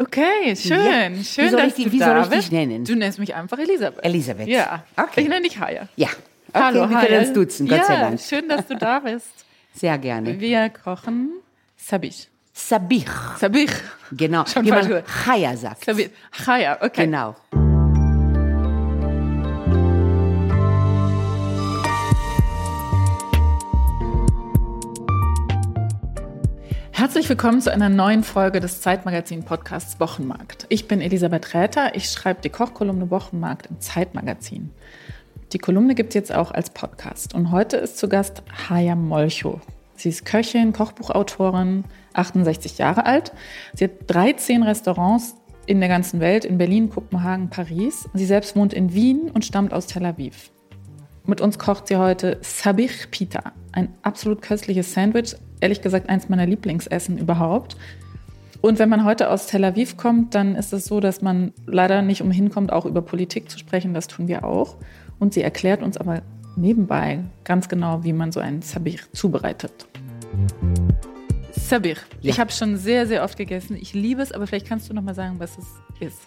Okay, schön. Ja. Schön, wie soll dass ich, die, du wie da soll ich bist. dich nennen? Du nennst mich einfach Elisabeth. Elisabeth. Ja. Okay. Ich nenne dich Haya. Ja. Okay, Hallo, wir Haya. können uns duzen, Gott ja, sei Dank. schön, dass du da bist. Sehr gerne. Wir kochen Sabich. Sabich. Sabich. Genau. Schon wie man. Chaya sagt. Sabich. Haya, okay. Genau. Herzlich willkommen zu einer neuen Folge des Zeitmagazin-Podcasts Wochenmarkt. Ich bin Elisabeth Räther, ich schreibe die Kochkolumne Wochenmarkt im Zeitmagazin. Die Kolumne gibt es jetzt auch als Podcast. Und heute ist zu Gast Haya Molcho. Sie ist Köchin, Kochbuchautorin, 68 Jahre alt. Sie hat 13 Restaurants in der ganzen Welt, in Berlin, Kopenhagen, Paris. Sie selbst wohnt in Wien und stammt aus Tel Aviv. Mit uns kocht sie heute Sabich Pita, ein absolut köstliches Sandwich, ehrlich gesagt eins meiner Lieblingsessen überhaupt. Und wenn man heute aus Tel Aviv kommt, dann ist es so, dass man leider nicht umhin kommt, auch über Politik zu sprechen. Das tun wir auch. Und sie erklärt uns aber nebenbei ganz genau, wie man so einen Sabich zubereitet. Sabich. Ja. Ich habe schon sehr, sehr oft gegessen. Ich liebe es, aber vielleicht kannst du noch mal sagen, was es ist.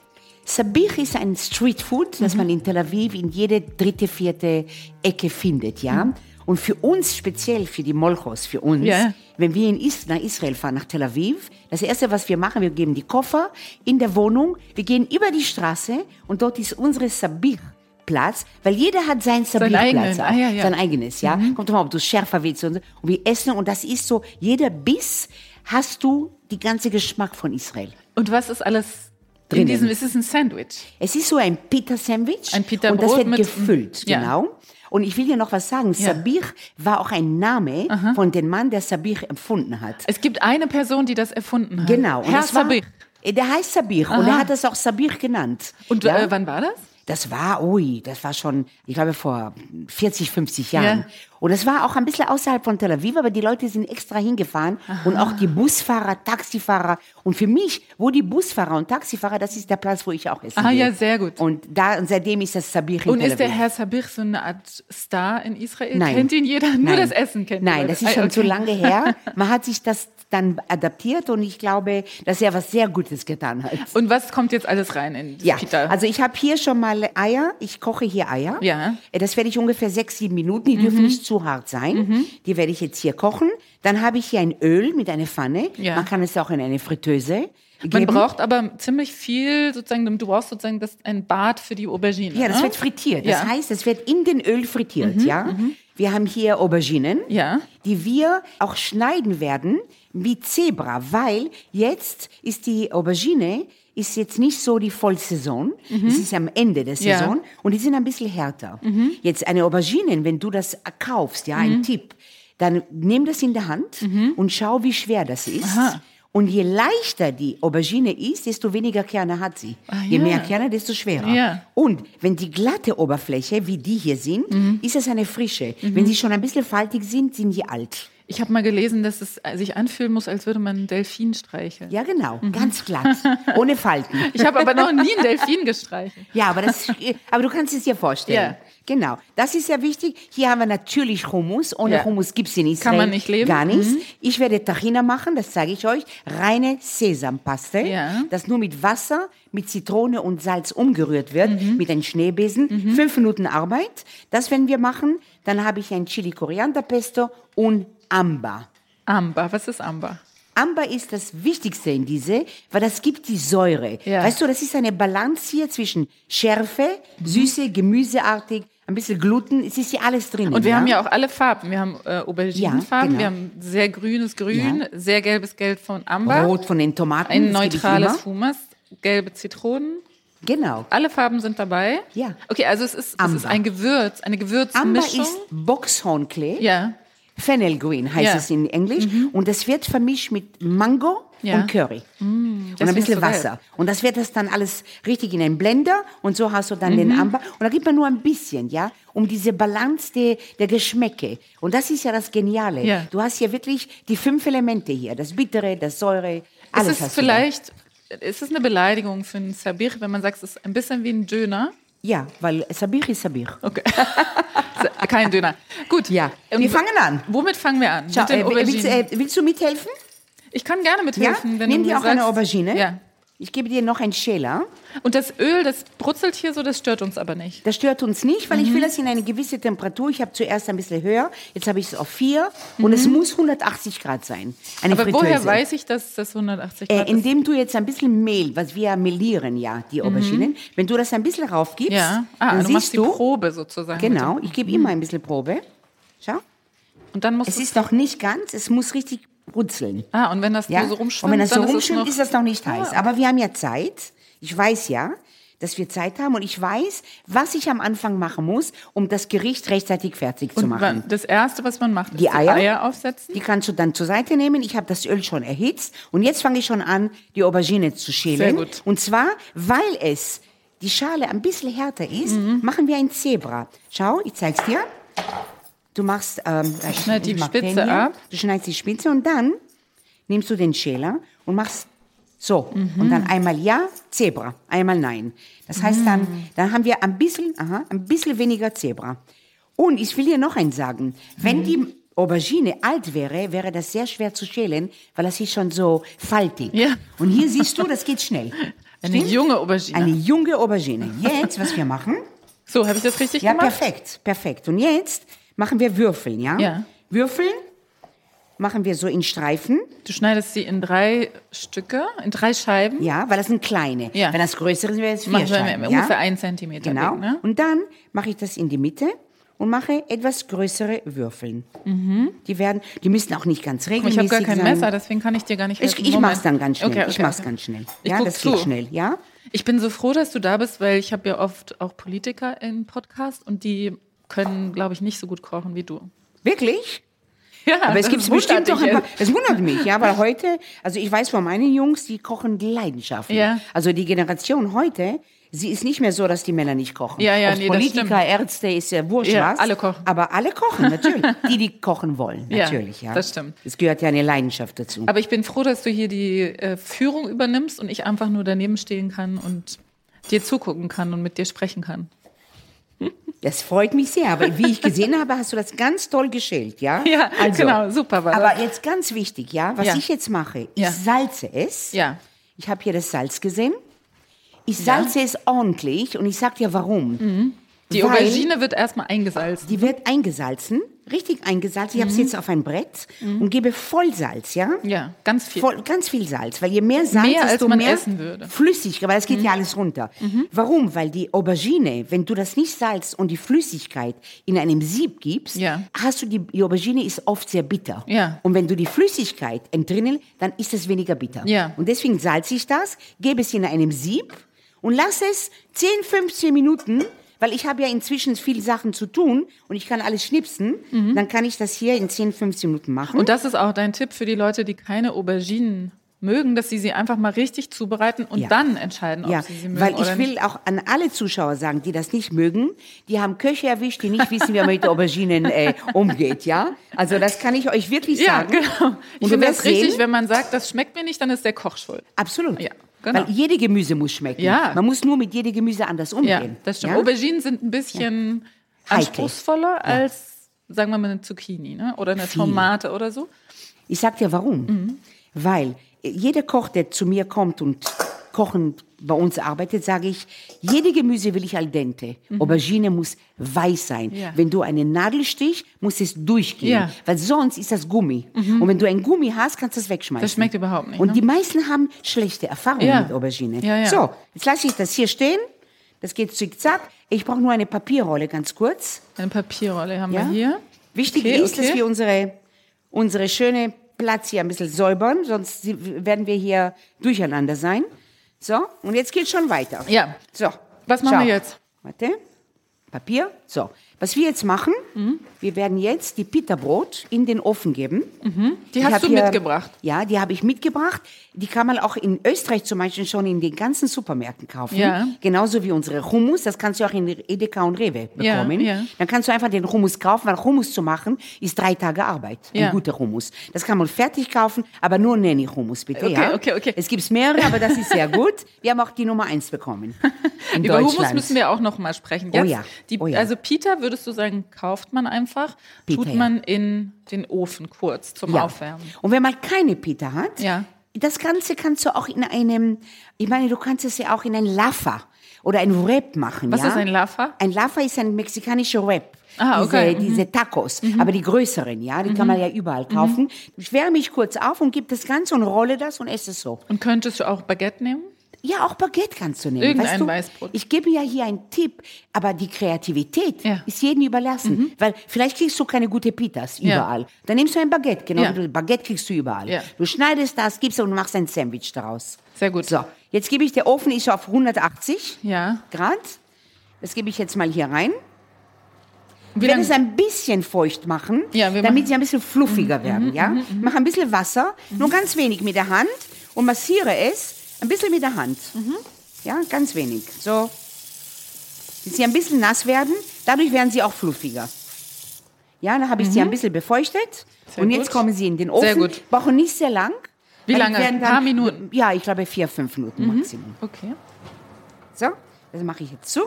Sabich ist ein Streetfood, Mhm. das man in Tel Aviv in jede dritte, vierte Ecke findet, ja. Mhm. Und für uns, speziell für die Molchos, für uns, Ja. wenn wir in Is nach Israel fahren, nach Tel Aviv, das Erste, was wir machen, wir geben die Koffer in der Wohnung, wir gehen über die Straße und dort ist unsere Sabich. Platz, weil jeder hat sein Sabich-Platz, eigenen. auch, Ah, ja, ja. sein eigenes, ja. Kommt doch mal, ob du schärfer willst und, so. und wir essen und das ist so, jeder Biss hast du die ganze Geschmack von Israel. Und was ist alles Drinnen. in diesem? Ist es ein Sandwich? Es ist so ein Pita-Sandwich. Ein Pita-Brot Und das wird mit- gefüllt, Ja. genau. Und ich will dir noch was sagen. Ja. Sabich war auch ein Name von dem Mann, der Sabich empfunden hat. Es gibt eine Person, die das erfunden hat. Genau. Und Herr das war-. Äh, Der heißt Sabich und er hat das auch Sabich genannt. Und ja? äh, wann war das? Das war, ui, das war schon, ich glaube, vor 40, 50 Jahren. Ja. Und es war auch ein bisschen außerhalb von Tel Aviv, aber die Leute sind extra hingefahren. Und auch die Busfahrer, Taxifahrer. Und für mich, wo die Busfahrer und Taxifahrer, das ist der Platz, wo ich auch essen Ah, will. ja, sehr gut. Und da, und seitdem ist das Sabich in Und ist der. Herr Sabich so eine Art Star in Israel? Nein. Kennt ihn jeder? Nur Nein. das Essen kennt Nein, das ist schon okay. zu lange her. Man hat sich das dann adaptiert und ich glaube, dass er was sehr Gutes getan hat. Und was kommt jetzt alles rein in das Ja, Pita? also ich habe hier schon mal Eier. Ich koche hier Eier. Ja. Mhm. Äh, Das werde ich ungefähr sechs, sieben Minuten. Die dürfen nicht zu hart sein. Die werde ich jetzt hier kochen. Dann habe ich hier ein Öl mit einer Pfanne. Ja. Man kann es auch in eine Fritteuse Man geben. braucht aber ziemlich viel, sozusagen, du brauchst sozusagen das, ein Bad für die Aubergine. ja, das ne? wird frittiert. Das Ja. Mhm, heißt, es wird in den Öl frittiert, ja. Wir haben hier Auberginen, Ja. die wir auch schneiden werden wie Zebra, weil jetzt ist die Aubergine ist jetzt nicht so die Vollsaison. Es ist am Ende der Mhm. Ja. Mhm. Saison und die sind ein bisschen härter. Jetzt eine Aubergine, wenn du das kaufst, ja, ein Tipp, dann nimm das in der Hand und schau, wie schwer das ist. Mhm. Aha. Und je leichter die Aubergine ist, desto weniger Kerne hat sie. Ah, Je ja. mehr Kerne, desto schwerer. Ja. Und wenn die glatte Oberfläche, wie die hier sind, Mhm. ist es eine frische. Wenn sie schon ein bisschen faltig sind, sind die alt. Ich habe mal gelesen, dass es sich anfühlen muss, als würde man einen Delfin streicheln. Ja, genau. Mhm. Ganz glatt. Ohne Falten. Ich habe aber noch nie einen Delfin gestreichelt. Ja, aber, das, aber du kannst es dir vorstellen. Ja. Genau. Das ist sehr wichtig. Hier haben wir natürlich Hummus. Ohne Ja. Hummus gibt's in Israel Kann man nicht leben. Mhm. gar nichts. Ich werde Tahina machen, das zeige ich euch. Reine Sesampaste, Ja. das nur mit Wasser, mit Zitrone und Salz umgerührt wird, Mhm. mit einem Schneebesen. Fünf Minuten Arbeit. Das werden wir machen. Dann habe ich ein Chili-Koriander-Pesto und Amber. Amber, was ist Amber? Amber ist das Wichtigste in diese, weil das gibt die Säure. Ja. Weißt du, das ist eine Balance hier zwischen Schärfe, Süße, Gemüseartig, ein bisschen Gluten. Es ist hier alles drin. Und wir ja? haben ja auch alle Farben. Wir haben äh, Auberginenfarben, Ja, genau. wir haben sehr grünes Grün, sehr gelbes Gelb von Amber, Rot von den Tomaten. ein neutrales immer. Gelbe Zitronen. Genau. Alle Farben sind dabei. Ja. Okay, also es ist, es Amber. ist ein Gewürz, eine Amber Gewürzmischung. ist Boxhornklee. ja. Fennel Green heißt Ja. Mhm. es in Englisch. Und das wird vermischt mit Mango Ja. Mm, und Curry. und das ein bisschen so geil. Wasser. Und das wird das dann alles richtig in einen Blender und so hast du dann Mhm. den Amber. Und da gibt man nur ein bisschen, ja, um diese Balance der, der Geschmäcke. Und das ist ja das Geniale. Ja. Du hast hier wirklich die fünf Elemente hier. Das Bittere, das Säure, alles Ist es hast du vielleicht, ist es eine Beleidigung für einen Sabich, wenn man sagt, es ist ein bisschen wie ein Döner? Ja, weil Sabir ist Sabir. Okay. Kein Döner. Gut. Ja, wir fangen an. Womit fangen wir an? Schau, Mit den äh, willst, äh, willst du mithelfen? ich kann gerne mithelfen. Ja? Wenn Nimm dir auch sagst, eine Aubergine. Ja. Ich gebe dir noch einen Schäler. Und das Öl, das brutzelt hier so, das stört uns aber nicht. Das stört uns nicht, weil Mhm. ich will das in eine gewisse Temperatur. Ich habe zuerst ein bisschen höher, jetzt habe ich es auf 4 und es muss 180 Grad sein. Eine Mhm. aber Fritteuse. woher weiß ich, dass das 180 Äh, Grad ist? indem du jetzt ein bisschen Mehl, was wir melieren, ja, die Auberginen, wenn du das ein bisschen raufgibst, Mhm. Ja. Ah, dann du machst siehst du, Probe sozusagen. genau, ich gebe immer ein bisschen Probe. Schau, Und dann musst es ist noch nicht ganz, es muss richtig brutzeln. Ah, und wenn das Ja? so rumschwimmt, und wenn das so rumschwimmt, ist das noch nicht heiß. Aber wir haben ja Zeit. Ich weiß ja, dass wir Zeit haben und ich weiß, was ich am Anfang machen muss, um das Gericht rechtzeitig fertig zu und machen. man- das erste, was man macht, ist Die Eier? Eier aufsetzen. Die kannst du dann zur Seite nehmen. Ich habe das Öl schon erhitzt und jetzt fange ich schon an, die Aubergine zu schälen. Sehr gut. Und zwar, weil es die Schale ein bisschen härter ist, Mhm. machen wir ein Zebra. Schau, ich zeig's dir. Du machst ähm, ich schneid die Spitze ab. Du schneidest die Spitze und dann nimmst du den Schäler und machst so Mhm. und dann einmal ja, Zebra, einmal nein. Das heißt dann, Mhm. dann haben wir ein bisschen, aha, ein bisschen weniger Zebra. Und ich will dir noch eins sagen, wenn Mhm. die Aubergine alt wäre, wäre das sehr schwer zu schälen, weil das ist schon so faltig. Ja. Und hier siehst du, das geht schnell. Eine Stimmt? junge Aubergine. Eine junge Aubergine. Jetzt, was wir machen? so, habe ich das richtig Ja, gemacht? perfekt, perfekt. Und jetzt machen wir Würfeln, ja? Ja. Würfeln machen wir so in Streifen, Du schneidest sie in drei Stücke, in drei Scheiben. ja, weil das sind kleine. Ja. Wenn das größere ist, wäre es vier Machen wir Scheiben, ja? ungefähr einen Zentimeter Genau. dick, ne? Und dann mache ich das in die Mitte und mache etwas größere Würfeln. Die werden, die müssen auch nicht ganz Ich regelmäßig habe gar kein sein. Messer, deswegen kann ich dir gar nicht Ich, helfen. ich Moment. mach's dann ganz schnell. Okay, ich okay, mach's okay. ganz schnell. Ich ja, das zu. geht schnell, ja? Ich bin so froh, dass du da bist, weil ich habe ja oft auch Politiker im Podcast und die können, glaube ich, nicht so gut kochen wie du. Wirklich? Ja, Aber es gibt bestimmt doch ein paar, es wundert mich, ja, weil heute, also ich weiß von meinen Jungs, die kochen leidenschaftlich. Ja. Also die Generation heute, sie ist nicht mehr so, dass die Männer nicht kochen. Ja, ja, Ob nee, Politiker. Ärzte, ist ja wurscht Ja, was. alle kochen. Aber alle kochen, natürlich. die, die kochen wollen, Ja, natürlich, ja. das stimmt. Es gehört ja eine Leidenschaft dazu. Aber ich bin froh, dass du hier die äh, Führung übernimmst und ich einfach nur daneben stehen kann und dir zugucken kann und mit dir sprechen kann. Das freut mich sehr. Aber wie ich gesehen habe, hast du das ganz toll geschält, ja? Ja, genau, super das. Aber jetzt ganz wichtig, ja, was Ja. ich jetzt mache, ich Ja. salze es. Ja. Ich habe hier das Salz gesehen. Ich salze es ordentlich und ich sag dir warum. Mhm. Die Aubergine wird erstmal eingesalzen. Die wird eingesalzen, richtig eingesalzen. Ich habe es jetzt auf ein Brett und gebe Vollsalz, ja? ja, ganz viel. Voll, ganz viel Salz, weil je mehr Salz, Mehr, als desto man mehr essen würde. Mhm. Flüssig, weil es geht ja alles runter. Warum? Weil die Aubergine, wenn du das nicht salzt und die Flüssigkeit in einem Sieb gibst, Ja. hast du die, die Aubergine ist oft sehr bitter. Ja. Und wenn du die Flüssigkeit entrinnel, dann ist es weniger bitter. Ja. Und deswegen salze ich das, gebe es in einem Sieb und lasse es 10, 15 Minuten weil ich habe ja inzwischen viel Sachen zu tun und ich kann alles schnipsen, dann kann ich das hier in 10, 15 Minuten machen. Mhm. Und das ist auch dein Tipp für die Leute, die keine Auberginen mögen, dass sie sie einfach mal richtig zubereiten und Ja. dann entscheiden, ob Ja, sie sie mögen weil oder ich will nicht. auch an alle Zuschauer sagen, die das nicht mögen, die haben Köche erwischt, die nicht wissen, wie man mit Auberginen äh, umgeht, ja? Also das kann ich euch wirklich Ja, sagen. genau. Ich finde das richtig, sehen- wenn man sagt, das schmeckt mir nicht, dann ist der Koch schuld. Absolut. Ja, genau. Weil jede Gemüse muss schmecken. Ja. Man muss nur mit jedem Gemüse anders Ja, umgehen. das stimmt. Ja? Auberginen sind ein bisschen Heikel. anspruchsvoller als, sagen wir mal, eine Zucchini ne? oder eine Viel. Tomate oder so. Ich sag dir warum. Mhm. Weil jeder Koch, der zu mir kommt und kochen bei uns arbeitet, sage ich, jede Gemüse will ich al dente. Aubergine muss weiß sein. Mhm. Ja. Wenn du einen Nadelstich, muss es durchgehen. Ja. Mhm. Weil sonst ist das Gummi. Und wenn du ein Gummi hast, kannst du es wegschmeißen. Das schmeckt überhaupt nicht, Und ne? die meisten haben schlechte Erfahrungen Ja. mit Aubergine. So, jetzt lasse ich das hier stehen. Das geht zickzack. Ich brauche nur eine Papierrolle, ganz kurz. Eine Papierrolle haben wir hier. Wichtig Okay, ist, dass okay. wir unsere, unsere schöne Platz hier ein bisschen säubern, sonst werden wir hier durcheinander sein. So, und jetzt geht's schon weiter. Ja. So. Was machen schau. wir jetzt? Warte. Papier. So. Was wir jetzt machen, Mhm. wir werden jetzt die Pitterbrot in den Ofen geben. Die Ich hast du hier- mitgebracht. Ja, die habe ich mitgebracht. Die kann man auch in Österreich zum Beispiel schon in den ganzen Supermärkten kaufen. Ja. Genauso wie unsere Hummus. Das kannst du auch in Edeka und Rewe Ja, bekommen. ja. Dann kannst du einfach den Hummus kaufen, weil Hummus zu machen ist drei Tage Arbeit. Ja. Ein guter Hummus. Das kann man fertig kaufen, aber nur Nenny Hummus bitte. Okay, ja? okay, okay. Es gibt mehrere, aber das ist sehr gut. Wir haben auch die Nummer eins bekommen. Über Hummus müssen wir auch noch mal sprechen. Oh Jetzt, ja, Die, oh ja. Also Pita, würdest du sagen, kauft man einfach, Pita, tut ja. man in den Ofen kurz zum ja. Aufwärmen. Und wenn man keine Pita hat, Ja. das Ganze kannst du auch in einem, ich meine, du kannst es ja auch in ein Laffa oder ein Wrap machen. Was ja? ist ein Laffa? Ein Laffa ist ein mexikanischer Wrap. Ah, okay. Diese, diese Tacos, aber die größeren, ja, die kann man ja überall kaufen. Ich wärme mich kurz auf und gebe das Ganze und rolle das und esse es so. Und könntest du auch Baguette nehmen? Ja, auch Baguette kannst du nehmen. Irgendein weißt du? Weißbrot. Ich gebe ja hier einen Tipp, aber die Kreativität Ja. Mhm. ist jedem überlassen. Weil vielleicht kriegst du keine gute Pitas Ja. überall. Dann nimmst du ein Baguette, genau. Ja. Baguette kriegst du überall. Ja. Du schneidest das, gibst und machst ein Sandwich daraus. Sehr gut. So, jetzt gebe ich, der Ofen ist auf 180 Ja. Grad. Das gebe ich jetzt mal hier rein. Wie Ich werde lang- es ein bisschen feucht machen, Ja, wir damit machen- Mhm, sie ein bisschen fluffiger werden. Ja? Mach ein bisschen Wasser, nur ganz wenig mit der Hand und massiere es ein bisschen mit der Hand. Mhm. Ja, ganz wenig. So, bis sie ein bisschen nass werden, dadurch werden sie auch fluffiger. Ja, dann habe ich sie ein bisschen befeuchtet Mhm. Sehr und jetzt gut. kommen sie in den Ofen. Sehr gut. Brauchen nicht sehr lang. Wie lange? Ein paar Minuten? Mhm. Ja, ich glaube vier, fünf Minuten Maximum. Okay. So, das mache ich jetzt zu.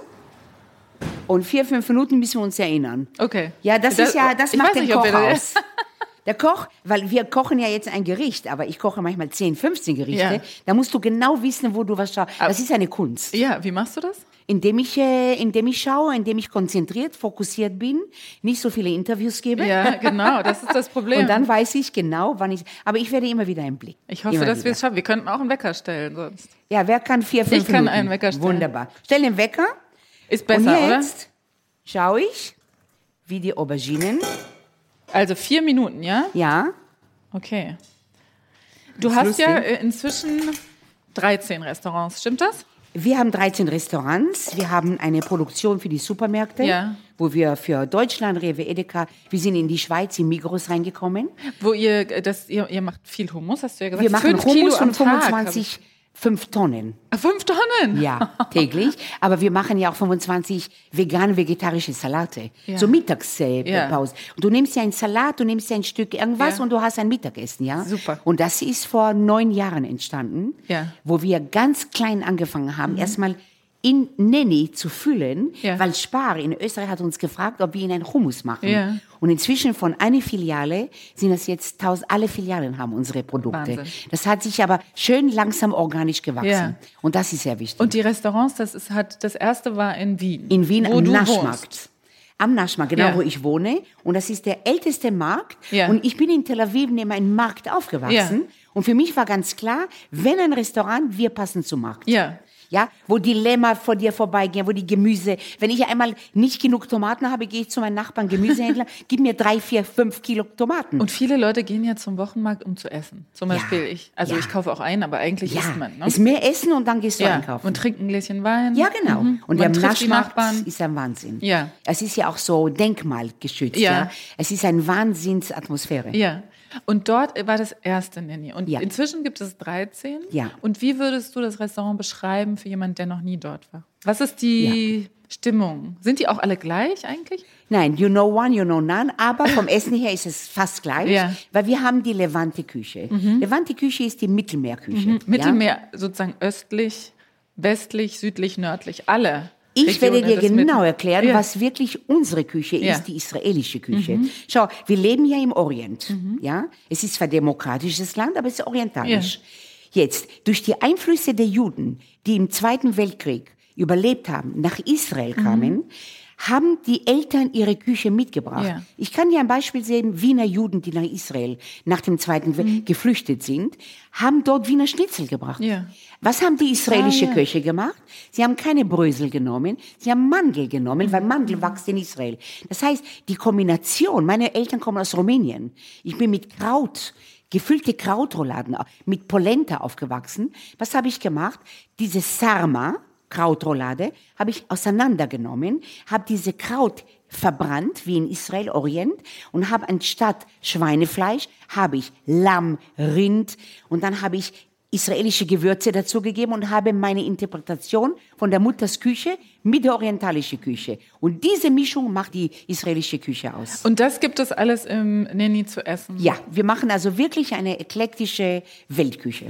Und vier, fünf Minuten müssen wir uns erinnern. Okay. Ja, das, ist ja, das macht den nicht, Koch aus. Der Koch, weil wir kochen ja jetzt ein Gericht, aber ich koche manchmal 10, 15 Gerichte. Ja. Da musst du genau wissen, wo du was schaust. Das ist eine Kunst. Ja, wie machst du das? Indem ich, äh, indem ich schaue, indem ich konzentriert, fokussiert bin, nicht so viele Interviews gebe. Ja, genau, das ist das Problem. Und dann weiß ich genau, wann ich. Aber ich werde immer wieder einen Blick. ich hoffe, immer dass wir es schaffen. Wir könnten auch einen Wecker stellen sonst. Ja, wer kann vier, fünf Ich kann Minuten? einen Wecker stellen. Wunderbar. Stell den Wecker. Ist besser, und oder? jetzt schaue ich, wie die Auberginen. Also vier Minuten, ja? Ja, Okay. Du hast ja lustig. äh, inzwischen 13 Restaurants, stimmt das? Wir haben 13 Restaurants, wir haben eine Produktion für die Supermärkte, Ja. wo wir für Deutschland, Rewe, Edeka, wir sind in die Schweiz, in Migros reingekommen. Wo ihr, äh, das, ihr, ihr macht viel Hummus, hast du ja gesagt. Wir machen Fünf Kilo Hummus am von Tag, 25, 5 Tonnen. ich- Fünf Tonnen? Ja, täglich. Aber wir machen ja auch 25 vegan vegetarische Salate. Ja. So Mittagspause. Ja. Und du nimmst ja einen Salat, du nimmst ja ein Stück irgendwas Ja. und du hast ein Mittagessen, ja? Super. Und das ist vor neun Jahren entstanden, Ja. Mhm. wo wir ganz klein angefangen haben, erstmal in Nenni zu füllen, Ja. weil Spar in Österreich hat uns gefragt, ob wir ihnen einen Hummus machen. Ja. Und inzwischen von einer Filiale sind das jetzt tausend, alle Filialen haben unsere Produkte. Wahnsinn. Das hat sich aber schön langsam organisch gewachsen. Ja. Und das ist sehr wichtig. Und die Restaurants, das ist, hat, das erste war in Wien. In Wien wo am Naschmarkt. wohnst. Am Naschmarkt, genau Ja. wo ich wohne. Und das ist der älteste Markt. Ja. Und ich bin in Tel Aviv neben einem Markt aufgewachsen. Ja. Und für mich war ganz klar, wenn ein Restaurant, wir passen zum Markt. Ja. Ja, wo die Lämmer vor dir vorbeigehen, wo die Gemüse. Wenn ich einmal nicht genug Tomaten habe, gehe ich zu meinem Nachbarn Gemüsehändler, gib mir drei, vier, fünf Kilo Tomaten. Und viele Leute gehen ja zum Wochenmarkt, um zu essen. Zum Beispiel ich. Also Ja. ich kaufe auch ein, aber eigentlich ja, isst man. Ne? ist mehr Essen und dann gehst du ja. einkaufen. Und trinkt ein Gläschen Wein. Ja, genau. Mhm. Und man der Naschmarkt Nachbarn. ist ein Wahnsinn. Ja. Es ist ja auch so denkmalgeschützt. Ja. Ja. Es ist eine Wahnsinnsatmosphäre. Ja. Und dort war das erste Nanny. Und Ja. inzwischen gibt es 13. Ja. Und wie würdest du das Restaurant beschreiben für jemanden, der noch nie dort war? Was ist die Stimmung? Sind die auch alle gleich eigentlich? Nein, you know one, you know none, aber vom Essen her ist es fast gleich, Ja. Mhm. weil wir haben die Levante-Küche. Levante-Küche ist die Mittelmeerküche. Mittelmeer sozusagen östlich, westlich, südlich, nördlich, alle. Ich werde Regionen dir genau Mittel- erklären, Ja. was wirklich unsere Küche Ja. Mhm. ist, die israelische Küche. Schau, wir leben ja im Orient. Ja, es ist zwar demokratisches Land, aber es ist orientalisch. Jetzt durch die Einflüsse der Juden, die im Zweiten Weltkrieg überlebt haben, nach Israel Mhm. Haben die Eltern ihre Küche mitgebracht. Ja. Ich kann dir ein Beispiel sehen, Wiener Juden, die nach Israel nach dem Zweiten Weltkrieg geflüchtet sind, haben dort Wiener Schnitzel gebracht. Mhm. Ja. Was haben die israelische Ah, ja. Köche gemacht? Sie haben keine Brösel genommen, sie haben Mandel genommen, weil Mandel wächst in Israel. Das heißt, die Kombination, meine Eltern kommen aus Rumänien. Ich bin mit Kraut, gefüllte Krautrouladen, mit Polenta aufgewachsen. Was habe ich gemacht? Diese Sarma, Krautroulade, habe ich auseinandergenommen, habe diese Kraut verbrannt, wie in Israel, Orient, und habe anstatt Schweinefleisch, habe ich Lamm, Rind und dann habe ich israelische Gewürze dazugegeben und habe meine Interpretation von der Mutters Küche mit der orientalischen Küche. Und diese Mischung macht die israelische Küche aus. Und das gibt es alles im Nenni zu essen. Ja, wir machen also wirklich eine eklektische Weltküche.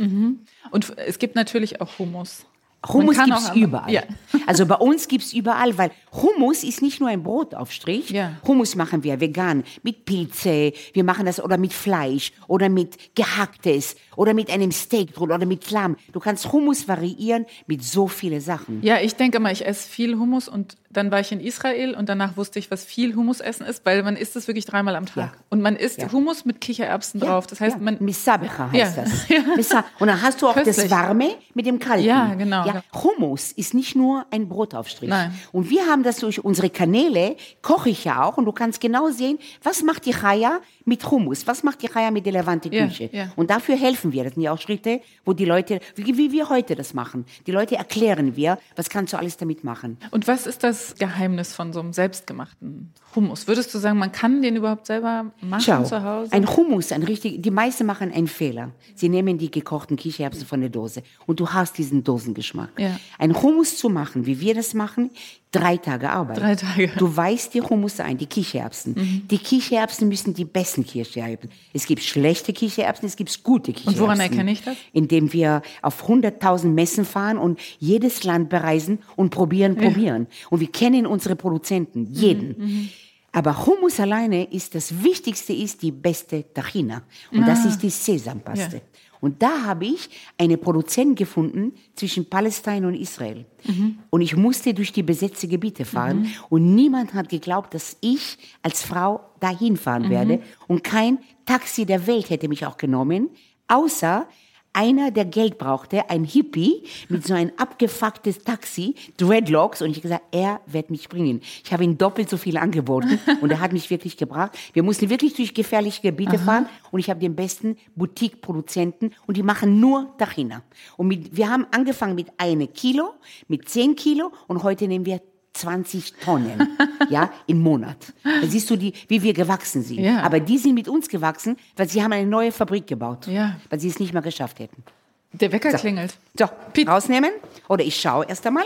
Und es gibt natürlich auch Hummus. Hummus kann gibt es auch- überall. Ja. Also bei uns gibt es überall, weil Hummus ist nicht nur ein Brotaufstrich. Ja. Hummus machen wir vegan, mit Pilze, wir machen das oder mit Fleisch oder mit gehacktes oder mit einem Steak drunter oder mit Lamm. Du kannst Hummus variieren mit so viele Sachen. Ja, ich denke mal, ich esse viel Hummus und dann war ich in Israel und danach wusste ich, was viel Hummus essen ist, weil man isst es wirklich dreimal am Tag. Ja. Und man isst Ja. Hummus mit Kichererbsen drauf. Das heißt, ja. man Misabecha heißt Ja. das. Ja. Und dann hast du auch Köstlich. das Warme mit dem Kalten. Ja, genau. Ja, Hummus ist nicht nur ein Brotaufstrich. Nein. Und wir haben das durch unsere Kanäle, koche ich ja auch, und du kannst genau sehen, was macht die Chaya mit Hummus, was macht die Chaya mit der Levante Ja, Küche. ja. Und dafür helfen wir. Das sind ja auch Schritte, wo die Leute, wie, wie wir heute das machen. Die Leute erklären wir, was kannst du alles damit machen. Und was ist das Geheimnis von so einem selbstgemachten Hummus? Würdest du sagen, man kann den überhaupt selber machen Schau, zu Hause? ein Hummus, ein richtig, die meisten machen einen Fehler. Sie nehmen die gekochten Kichererbsen von der Dose und du hast diesen Dosengeschmack. Ja. Ein Hummus zu machen, wie wir das machen, drei Tage Arbeit. Drei Tage. Du weißt die Hummus ein, die Kichererbsen. Die Kichererbsen müssen die besten Kichererbsen. Es gibt schlechte Kichererbsen, es gibt gute Kichererbsen. woran erkenne ich das? Indem wir auf 100.000 Messen fahren und jedes Land bereisen und probieren, probieren. Und wir kennen unsere Produzenten, jeden. Mhm, Aber Hummus alleine ist das Wichtigste, ist die beste Tahina. Und das ist die Sesampaste. Ah. Ja. Und da habe ich eine Produzentin gefunden zwischen Palästina und Israel. Mhm. Und ich musste durch die besetzte Gebiete fahren. Und niemand hat geglaubt, dass ich als Frau dahin Mhm. fahren werde. Und kein Taxi der Welt hätte mich auch genommen, außer einer, der Geld brauchte, ein Hippie mit so ein abgefucktes Taxi, Dreadlocks, und ich gesagt, er wird mich bringen. Ich habe ihm doppelt so viel angeboten und er hat mich wirklich gebracht. Wir mussten wirklich durch gefährliche Gebiete fahren und ich habe den besten Boutique-Produzenten und die machen nur Tahina. Und mit, wir haben angefangen mit eine Kilo, mit 10 Kilo und heute nehmen wir 20 Tonnen, ja, im Monat. Da siehst du, die, wie wir gewachsen sind. Ja. Aber die sind mit uns gewachsen, weil sie haben eine neue Fabrik gebaut. Ja. Weil sie es nicht mehr geschafft hätten. Der Wecker So. klingelt. So, Piep. rausnehmen. Oder ich schaue erst einmal.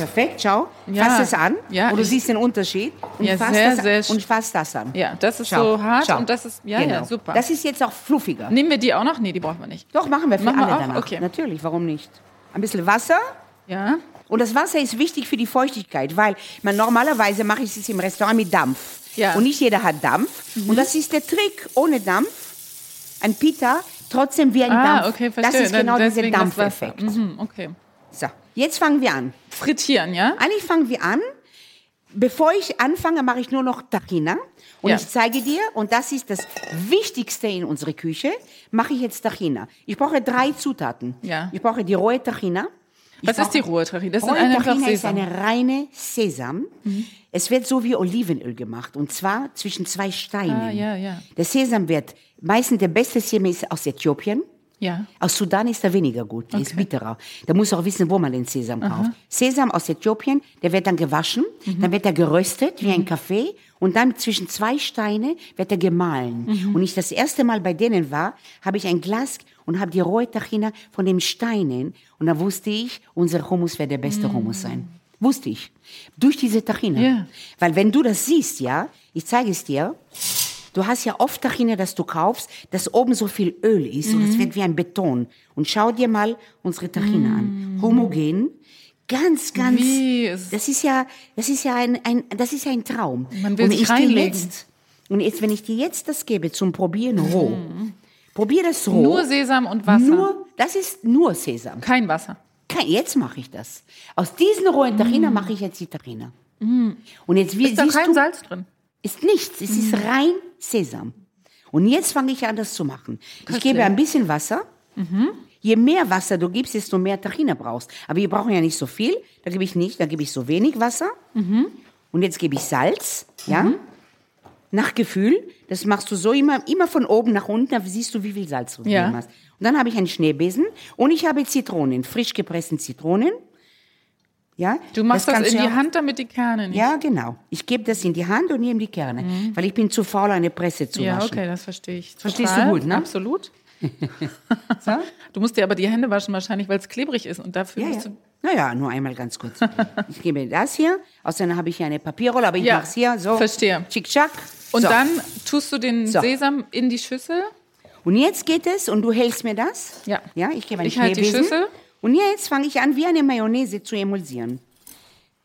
Perfekt, schau. Ja. Fass es an Ja, und du siehst den Unterschied. Und Ja, fass sehr, das sehr an, Und fass das an. Ja, das ist Schau, so hart schau. und das ist, ja, ja, Genau. super. Das ist jetzt auch fluffiger. Nehmen wir die auch noch? Nee, die brauchen wir nicht. Doch, machen wir für Machen wir alle auch? danach. Okay. Natürlich, warum nicht? Ein bisschen Wasser. Ja. Und das Wasser ist wichtig für die Feuchtigkeit, weil man normalerweise mache ich es im Restaurant mit Dampf. Ja. Und nicht jeder hat Dampf. Und das ist der Trick. Ohne Dampf, ein Pita, trotzdem wie ein Ah, Dampf. okay, verstehe. Das ist Dann genau dieser. Dampfeffekt. Mhm, okay. So, jetzt fangen wir an. Frittieren, ja? Eigentlich fangen wir an. Bevor ich anfange, mache ich nur noch Tahina. Und Ja. ich zeige dir, und das ist das Wichtigste in unserer Küche, mache ich jetzt Tahina. Ich brauche drei Zutaten. Ja. Ich brauche die rohe Tahina. Was ist die rohe Tahina? Das Rohe einfach Tahina ist Sesam. Mhm. eine reine Sesam. Es wird so wie Olivenöl gemacht und zwar zwischen zwei Steinen. Ah, ja, ja. Der Sesam wird, meistens der beste Sesam ist aus Äthiopien. Ja. Aus Sudan ist er weniger gut, der ist bitterer. Da muss auch wissen, wo man den Sesam kauft. Sesam aus Äthiopien, der wird dann gewaschen, Mhm. dann wird er geröstet wie ein Kaffee und dann zwischen zwei Steine wird er gemahlen. Mhm. Und ich das erste Mal bei denen war, habe ich ein Glas und habe die rohe Tahina von den Steinen und da wusste ich, unser Hummus wird der beste Hummus sein. Wusste ich. Durch diese. Mhm. Ja. Weil wenn du das siehst, ja, ich zeige es dir, Du hast ja oft Tahine, das du kaufst, dass oben so viel Öl ist und es wird wie ein Beton. Und schau dir mal unsere Tahine an. Homogen. Ganz, ganz. Wie das ist ja, das ist ja ein, ein, das ist ja ein Traum. Man will und ich reinlegen. jetzt, und jetzt, wenn ich dir jetzt das gebe zum Probieren roh, probier das roh. Nur Sesam und Wasser. Nur, das ist nur Sesam. Kein Wasser. Kein, jetzt mache ich das. Aus diesen rohen Tahina mache ich jetzt die Tahina. Und jetzt wie, Ist da kein du, Salz drin? Ist nichts, es ist rein Sesam. Und jetzt fange ich an, das zu machen. Ich gebe ein bisschen Wasser. Je mehr Wasser du gibst, desto mehr Tahina brauchst. Aber wir brauchen ja nicht so viel. Da gebe ich nicht, da gebe ich so wenig Wasser. Und jetzt gebe ich Salz, ja. Nach Gefühl. Das machst du so immer, immer von oben nach unten. Da siehst du, wie viel Salz du Ja. drin hast. Und dann habe ich einen Schneebesen und ich habe Zitronen, frisch gepressten Zitronen. Ja. Du machst das, kannst in die ja- Hand, damit die Kerne nicht. ja, genau. Ich gebe das in die Hand und nehme die Kerne, weil ich bin zu faul, eine Presse zu Mhm. Ja, waschen. okay, das verstehe ich. Verstehst Total. du gut, ne? Absolut. So? Du musst dir aber die Hände waschen wahrscheinlich, weil es klebrig ist und dafür Ja, musst ja. du Naja, nur einmal ganz kurz. Ich gebe das hier, außerdem habe ich hier eine Papierrolle, aber ich Ja, mache es hier so. verstehe. Tschick, tschack. Und so. dann tust du den So. Sesam in die Schüssel. Und jetzt geht es, und du hältst mir das. Ja. Ja, ich gebe einen Ich halte die. Schüssel. Und jetzt fange ich an, wie eine Mayonnaise zu emulsieren.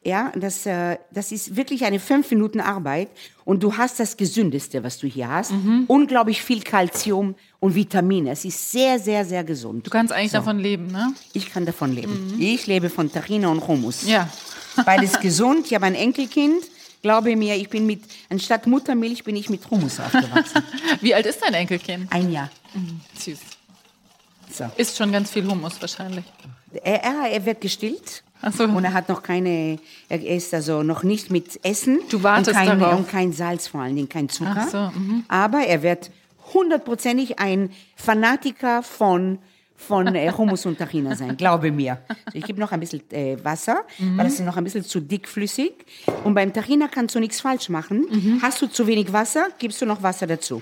Ja, das, äh, das ist wirklich eine fünf Minuten Arbeit und du hast das Gesündeste, was du hier hast. Mhm. Unglaublich viel Kalzium und Vitamine. Es ist sehr, sehr, sehr gesund. Du kannst eigentlich davon leben, ne? Ich kann davon leben. Ich lebe von Tahina und Hummus. Mhm. Ja. Beides gesund. Ich habe ein Enkelkind. Glaube mir, ich bin mit, anstatt Muttermilch bin ich mit Hummus aufgewachsen. Wie alt ist dein Enkelkind? Ein Jahr. Süß. So. Isst schon ganz viel Hummus wahrscheinlich. Er, er, er wird gestillt. So. Und er hat noch keine, er ist also noch nicht mit Essen. Du wartest und kein, darauf. Und kein Salz vor allen Dingen, kein Zucker. So, mhm. Aber er wird hundertprozentig ein Fanatiker von von äh, Hummus und Tahina sein, glaube mir. So, ich gebe noch ein bisschen äh, Wasser, Mhm. weil es ist noch ein bisschen zu dickflüssig. Und beim Tahina kannst du nichts falsch machen. Mhm. Hast du zu wenig Wasser, gibst du noch Wasser dazu.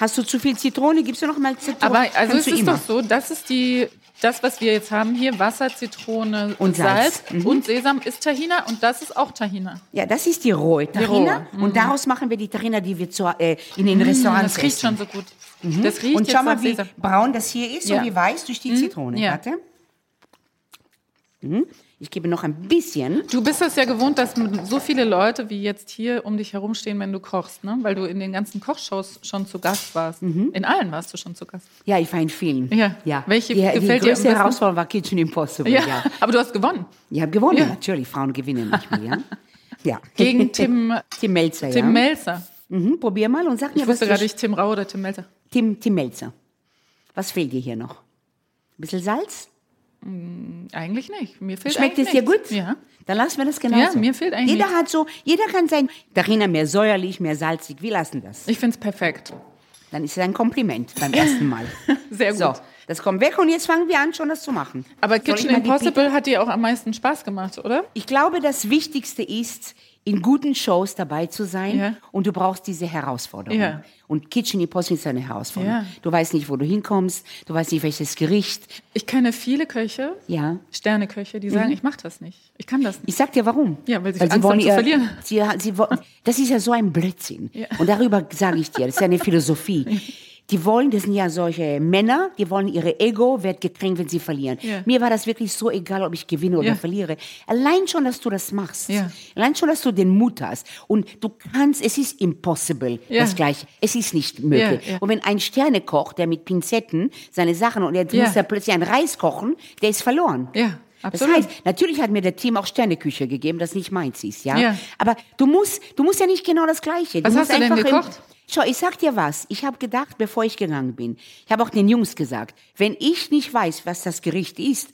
Hast du zu viel Zitrone, gibst du noch mal Zitrone. Aber also es Kannst ist immer. doch so, das ist die, das, was wir jetzt haben hier, Wasser, Zitrone, Und Salz. Salz und Sesam ist Tahina und das ist auch Tahina. Ja, das ist die rohe Tahina. rohe, Und daraus machen wir die Tahina, die wir zu, äh, in den Restaurants Das riecht essen. schon so gut. Das riecht Und schau mal, wie Sesam. braun das hier ist Ja. und wie weiß durch die Zitrone. ja. Warte. Mhm. Ich gebe noch ein bisschen. Du bist es ja gewohnt, dass so viele Leute wie jetzt hier um dich herumstehen, wenn du kochst, ne? Weil du in den ganzen Kochshows schon zu Gast warst. In allen warst du schon zu Gast. Ja, ich war in vielen. Ja. ja. Welche die, gefällt die dir am größte? Herausforderung war Kitchen Impossible. Ja, Ja, aber du hast gewonnen. Ich habe gewonnen, Ja. natürlich. Frauen gewinnen manchmal, ja. ja. Gegen Tim, Tim Melzer, Tim ja. Melzer. mhm, probier mal und sag mir, Ich was wusste du gerade nicht Tim Rau oder Tim Melzer. Tim, Tim Melzer. Was fehlt dir hier noch? Ein bisschen Salz? Eigentlich nicht. Mir fehlt Schmeckt es dir gut? Ja. Dann lassen wir das genauso. Ja, mir fehlt eigentlich Jeder hat so, jeder kann sein, Darina mehr säuerlich, mehr salzig. Wir lassen das. Ich finde es perfekt. Dann ist es ein Kompliment beim ersten Mal. Sehr gut. So, das kommt weg und jetzt fangen wir an, schon das zu machen. Aber Soll Kitchen Impossible hat dir auch am meisten Spaß gemacht, oder? Ich glaube, das Wichtigste ist, in guten Shows dabei zu sein Ja. und du brauchst diese Herausforderung. Ja. Und Kitchen Impossible ist eine Herausforderung. Ja. Du weißt nicht, wo du hinkommst, du weißt nicht, welches Gericht. Ich kenne viele Köche, Ja. Sterneköche, die sagen, ich mache das nicht. Ich kann das nicht. Ich sag dir warum. Ja, weil sie Angst haben zu verlieren. Sie, sie, wollen- das ist ja so ein Blödsinn. Und darüber sage ich dir, das ist ja eine Philosophie. Die wollen, das sind ja solche Männer, die wollen ihre Ego wird gekränkt, wenn sie verlieren. Ja. Mir war das wirklich so egal, ob ich gewinne oder Ja. verliere. Allein schon, dass du das machst. Ja. Allein schon, dass du den Mut hast. Und du kannst, es ist impossible, das Gleiche. Es ist nicht möglich. Und wenn ein Sternekoch, der mit Pinzetten seine Sachen und jetzt muss er plötzlich einen Reis kochen, der ist verloren. Ja, Das absolut. heißt, natürlich hat mir der Team auch Sterneküche gegeben, das nicht meins ist, ja. Ja. Aber du musst, du musst ja nicht genau das Gleiche. Was du hast musst du denn einfach im- gekocht? Schau, ich sag dir was. Ich habe gedacht, bevor ich gegangen bin, ich habe auch den Jungs gesagt, wenn ich nicht weiß, was das Gericht ist,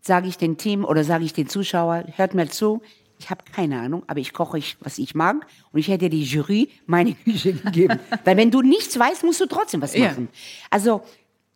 sage ich dem Team oder sage ich den Zuschauer, hört mal zu, ich habe keine Ahnung, aber ich koche, ich, was ich mag und ich hätte die Jury meine Küche gegeben. Weil wenn du nichts weißt, musst du trotzdem was Ja. machen. Also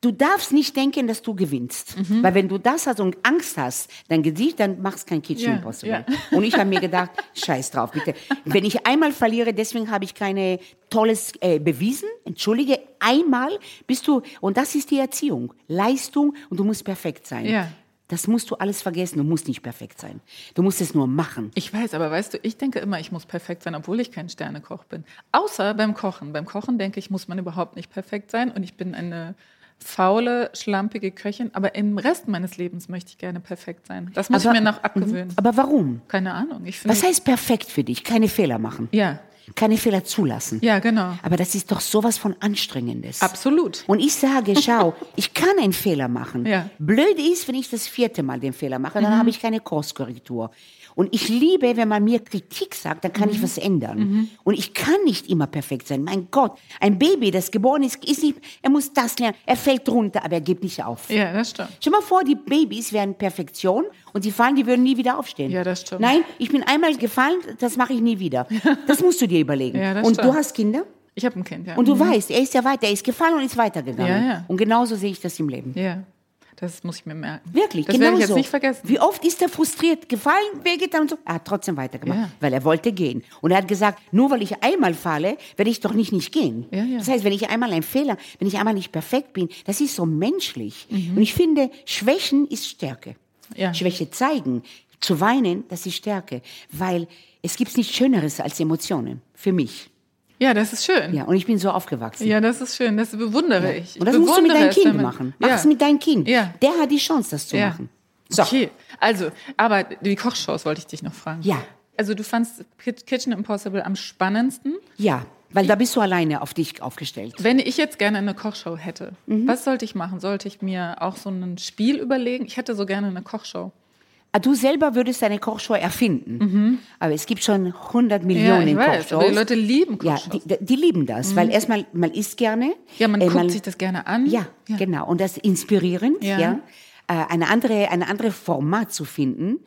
du darfst nicht denken, dass du gewinnst. Mhm. Weil wenn du das hast und Angst hast, dein Gesicht, dann machst kein Kitchen Ja, Impossible. ja. Und ich habe mir gedacht, scheiß drauf, bitte. Wenn ich einmal verliere, deswegen habe ich keine tolles äh, bewiesen. Entschuldige, einmal bist du, und das ist die Erziehung. Leistung und du musst perfekt sein. Ja. Das musst du alles vergessen. Du musst nicht perfekt sein. Du musst es nur machen. Ich weiß, aber weißt du, ich denke immer, ich muss perfekt sein, obwohl ich kein Sternekoch bin. Außer beim Kochen. Beim Kochen denke ich, muss man überhaupt nicht perfekt sein und ich bin eine faule, schlampige Köchin, aber im Rest meines Lebens möchte ich gerne perfekt sein. Das muss Aber- ich mir noch abgewöhnen. Aber warum? Keine Ahnung. Was heißt perfekt für dich? Keine Fehler machen. ja, Keine Fehler zulassen. ja, genau. Aber das ist doch sowas von Anstrengendes. Absolut. Und ich sage, schau, ich kann einen Fehler machen. Ja. Mhm. Blöd ist, wenn ich das vierte Mal den Fehler mache, dann habe ich keine Kurskorrektur. Und ich liebe, wenn man mir Kritik sagt, dann Mhm. kann ich was ändern. Und ich kann nicht immer perfekt sein. Mein Gott, ein Baby, das geboren ist, ist nicht, er muss das lernen. Er fällt runter, aber er gibt nicht auf. Ja, das stimmt. Stell mal vor, die Babys wären Perfektion und sie fallen, die würden nie wieder aufstehen. Ja, das stimmt. Nein, ich bin einmal gefallen, das mache ich nie wieder. Das musst du dir überlegen. Ja, das und stimmt. du hast Kinder? Ich habe ein Kind, ja. Und du weißt, er ist ja weiter, er ist gefallen und ist weitergegangen. Ja, ja. Und genauso sehe ich das im Leben. ja, das muss ich mir merken. Wirklich, Das genauso. werde ich jetzt nicht vergessen. Wie oft ist er frustriert, gefallen, wehgetan und so. Er hat trotzdem weitergemacht, Ja. weil er wollte gehen. Und er hat gesagt, nur weil ich einmal falle, werde ich doch nicht nicht gehen. Ja, ja. Das heißt, wenn ich einmal einen Fehler, wenn ich einmal nicht perfekt bin, das ist so menschlich. Mhm. Und ich finde, Schwächen ist Stärke. Ja. Schwäche zeigen, zu weinen, das ist Stärke. Weil es gibt nichts Schöneres als Emotionen. Für mich. Ja, das ist schön. Ja, und ich bin so aufgewachsen. Ja, das ist schön. Das bewundere ich. Und das ich musst du mit deinem Kind man- machen. Mach ja. es mit deinem Kind. Ja. Der hat die Chance, das zu Ja. machen. So. Okay, also, aber die Kochshows wollte ich dich noch fragen. Ja. Also du fandst Kit- Kitchen Impossible am spannendsten. Ja, weil da bist du alleine auf dich aufgestellt. Wenn ich jetzt gerne eine Kochshow hätte, Mhm. was sollte ich machen? Sollte ich mir auch so ein Spiel überlegen? Ich hätte so gerne eine Kochshow. Ah, Du selber würdest deine Kochshow erfinden. Aber es gibt schon 100 Mhm. Ja, Millionen ich weiß, Kochshows. die Leute lieben ja, Kochshows. die, die lieben das, weil erstmal, man isst gerne. Ja, man äh, guckt sich das gerne an. Ja, genau. Und das ist inspirierend, Ja. ja. Äh, eine andere, eine andere Format zu finden.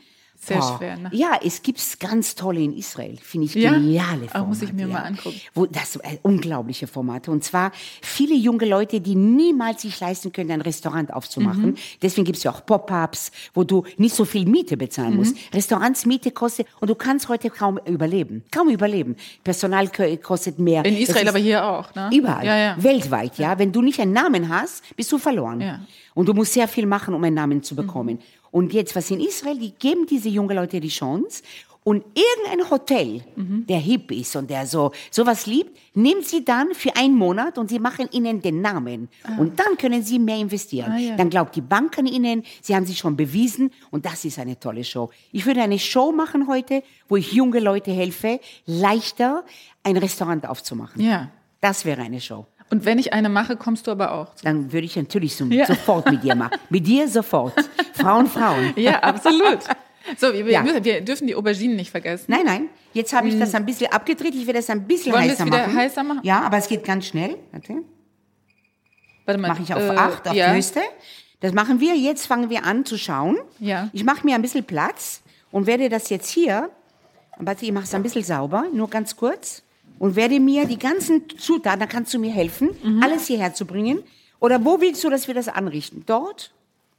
Sehr schwer, ne? Ja, es gibt's ganz tolle in Israel, finde ich Ja? geniale Formate. muss ich mir ja. mal angucken. Wo, das äh, unglaubliche Formate. Und zwar viele junge Leute, die niemals sich leisten können, ein Restaurant aufzumachen. Mhm. Deswegen gibt's ja auch Pop-ups, wo du nicht so viel Miete bezahlen musst. Mhm. Restaurantsmiete kostet, und du kannst heute kaum überleben. Kaum überleben. Personal ko- kostet mehr. In Israel, aber hier auch, ne? Überall, Ja, ja. weltweit, ja. Wenn du nicht einen Namen hast, bist du verloren. Ja. Und du musst sehr viel machen, um einen Namen zu Mhm. Und jetzt, was in Israel, die geben diese jungen Leute die Chance. Und irgendein Hotel, Mhm. der hip ist und der so sowas liebt, nimmt sie dann für einen Monat und sie machen ihnen den Namen. Und dann können sie mehr investieren. Ah, ja. Dann glaubt die Bank an ihnen, sie haben sich schon bewiesen und das ist eine tolle Show. Ich würde eine Show machen heute, wo ich junge Leute helfe, leichter ein Restaurant aufzumachen. Ja. Das wäre eine Show. Und wenn ich eine mache, kommst du aber auch. Dann würde ich natürlich so, Ja. sofort mit dir machen. Mit dir sofort. Frauen, Frauen. Ja, absolut. So, wir, Ja. wir, wir dürfen die Auberginen nicht vergessen. Nein, nein. Jetzt habe ich das ein bisschen abgedreht. Ich werde das ein bisschen. Wollen heißer machen. heißer machen? Ja, aber es geht ganz schnell. Warte. Warte mal. Mache ich auf äh, 8, auf ja. die höchste. Das machen wir. Jetzt fangen wir an zu schauen. Ja. Ich mache mir ein bisschen Platz und werde das jetzt hier, warte, ich mache es ein bisschen sauber, nur ganz kurz. Und werde mir die ganzen Zutaten, da kannst du mir helfen, Mhm. alles hierher zu bringen. Oder wo willst du, dass wir das anrichten? Dort?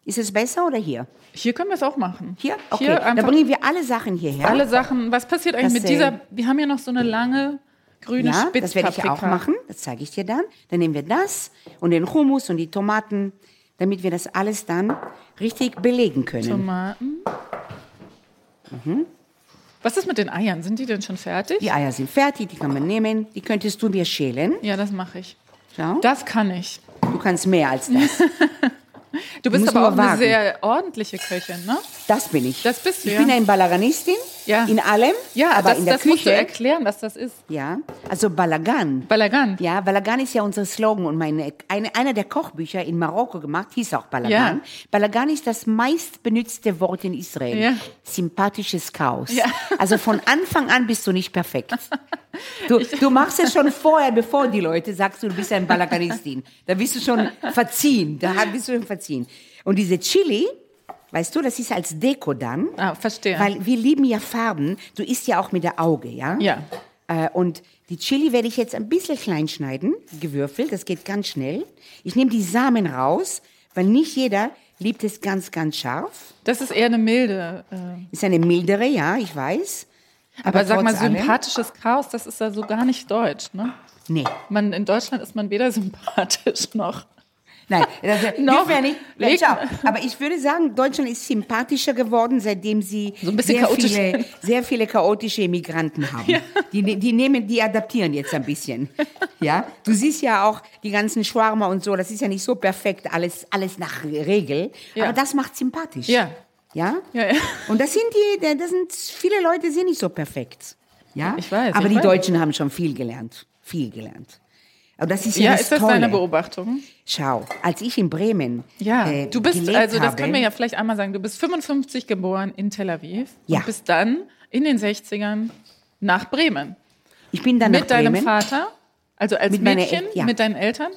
Ist es besser oder hier? Hier können wir es auch machen. Hier? Okay. Hier Dann einfach bringen wir alle Sachen hierher. alle Sachen. Was passiert eigentlich Das, mit dieser? Wir haben ja noch so eine lange grüne Ja, Spitzpaprika. das werde ich auch machen. Das zeige ich dir dann. Dann nehmen wir das und den Hummus und die Tomaten, damit wir das alles dann richtig belegen können. Tomaten. Mhm. Was ist mit den Eiern? Sind die denn schon fertig? Die Eier sind fertig, die kann man nehmen. Die könntest du mir schälen. Ja, das mache ich. Schau. Das kann ich. Du kannst mehr als das. Du bist aber auch eine wagen. sehr ordentliche Köchin, ne? Das bin ich. Das bist du, Ich ja. bin eine Balleranistin Ja. in allem, Ja, aber das, in der das musst du Küche. erklären, was das ist. Ja, also Balagan. Balagan. Ja, Balagan ist ja unser Slogan und meine, eine, einer der Kochbücher in Marokko gemacht, hieß auch Balagan. Ja. Balagan ist das meist benutzte Wort in Israel. Ja. Sympathisches Chaos. Ja. Also von Anfang an bist du nicht perfekt. Du, du machst es schon vorher, bevor die Leute sagst, du bist ein Balaganistin. Da bist du schon verziehen. Da bist du schon verziehen. Und diese Chili, weißt du, das ist als Deko dann. Ah, verstehe. Weil wir lieben ja Farben. Du isst ja auch mit der Auge, ja? Ja. Äh, und die Chili werde ich jetzt ein bisschen klein schneiden, gewürfelt. Das geht ganz schnell. Ich nehme die Samen raus, weil nicht jeder liebt es ganz, ganz scharf. Das ist eher eine milde. Äh, Ist eine mildere, ja, ich weiß. aber, sag mal, trotz allem- sympathisches Chaos, das ist ja so gar nicht deutsch, ne? Nee. Man, in Deutschland ist man weder sympathisch noch. Nein, das Noch dürfen nicht. Nein, schau, aber ich würde sagen, Deutschland ist sympathischer geworden, seitdem sie So sehr, chaotisch viele, sehr viele chaotische Immigranten haben. Die, ne- die nehmen, die adaptieren jetzt ein bisschen. Ja, du siehst ja auch die ganzen Schwarmer und so. Das ist ja nicht so perfekt, alles, alles nach Regel. Ja. Aber das macht sympathisch. Ja. Ja. Ja, ja. Und das sind die, das sind viele Leute sind nicht so perfekt. Ja. Ich weiß, Aber die weiß. Deutschen haben schon viel gelernt, viel gelernt. Aber das ist ja, Ja, das ist das Tolle. deine Beobachtung? Schau, als ich in Bremen Ja, äh, du bist, also das habe, können wir ja vielleicht einmal sagen, du bist 55 geboren in Tel Aviv Ja. und bist dann in den 60ern nach Bremen. ich bin dann mit nach deinem Bremen. Vater, also als Mit Mädchen, El- ja. Mhm. mit deinen Eltern.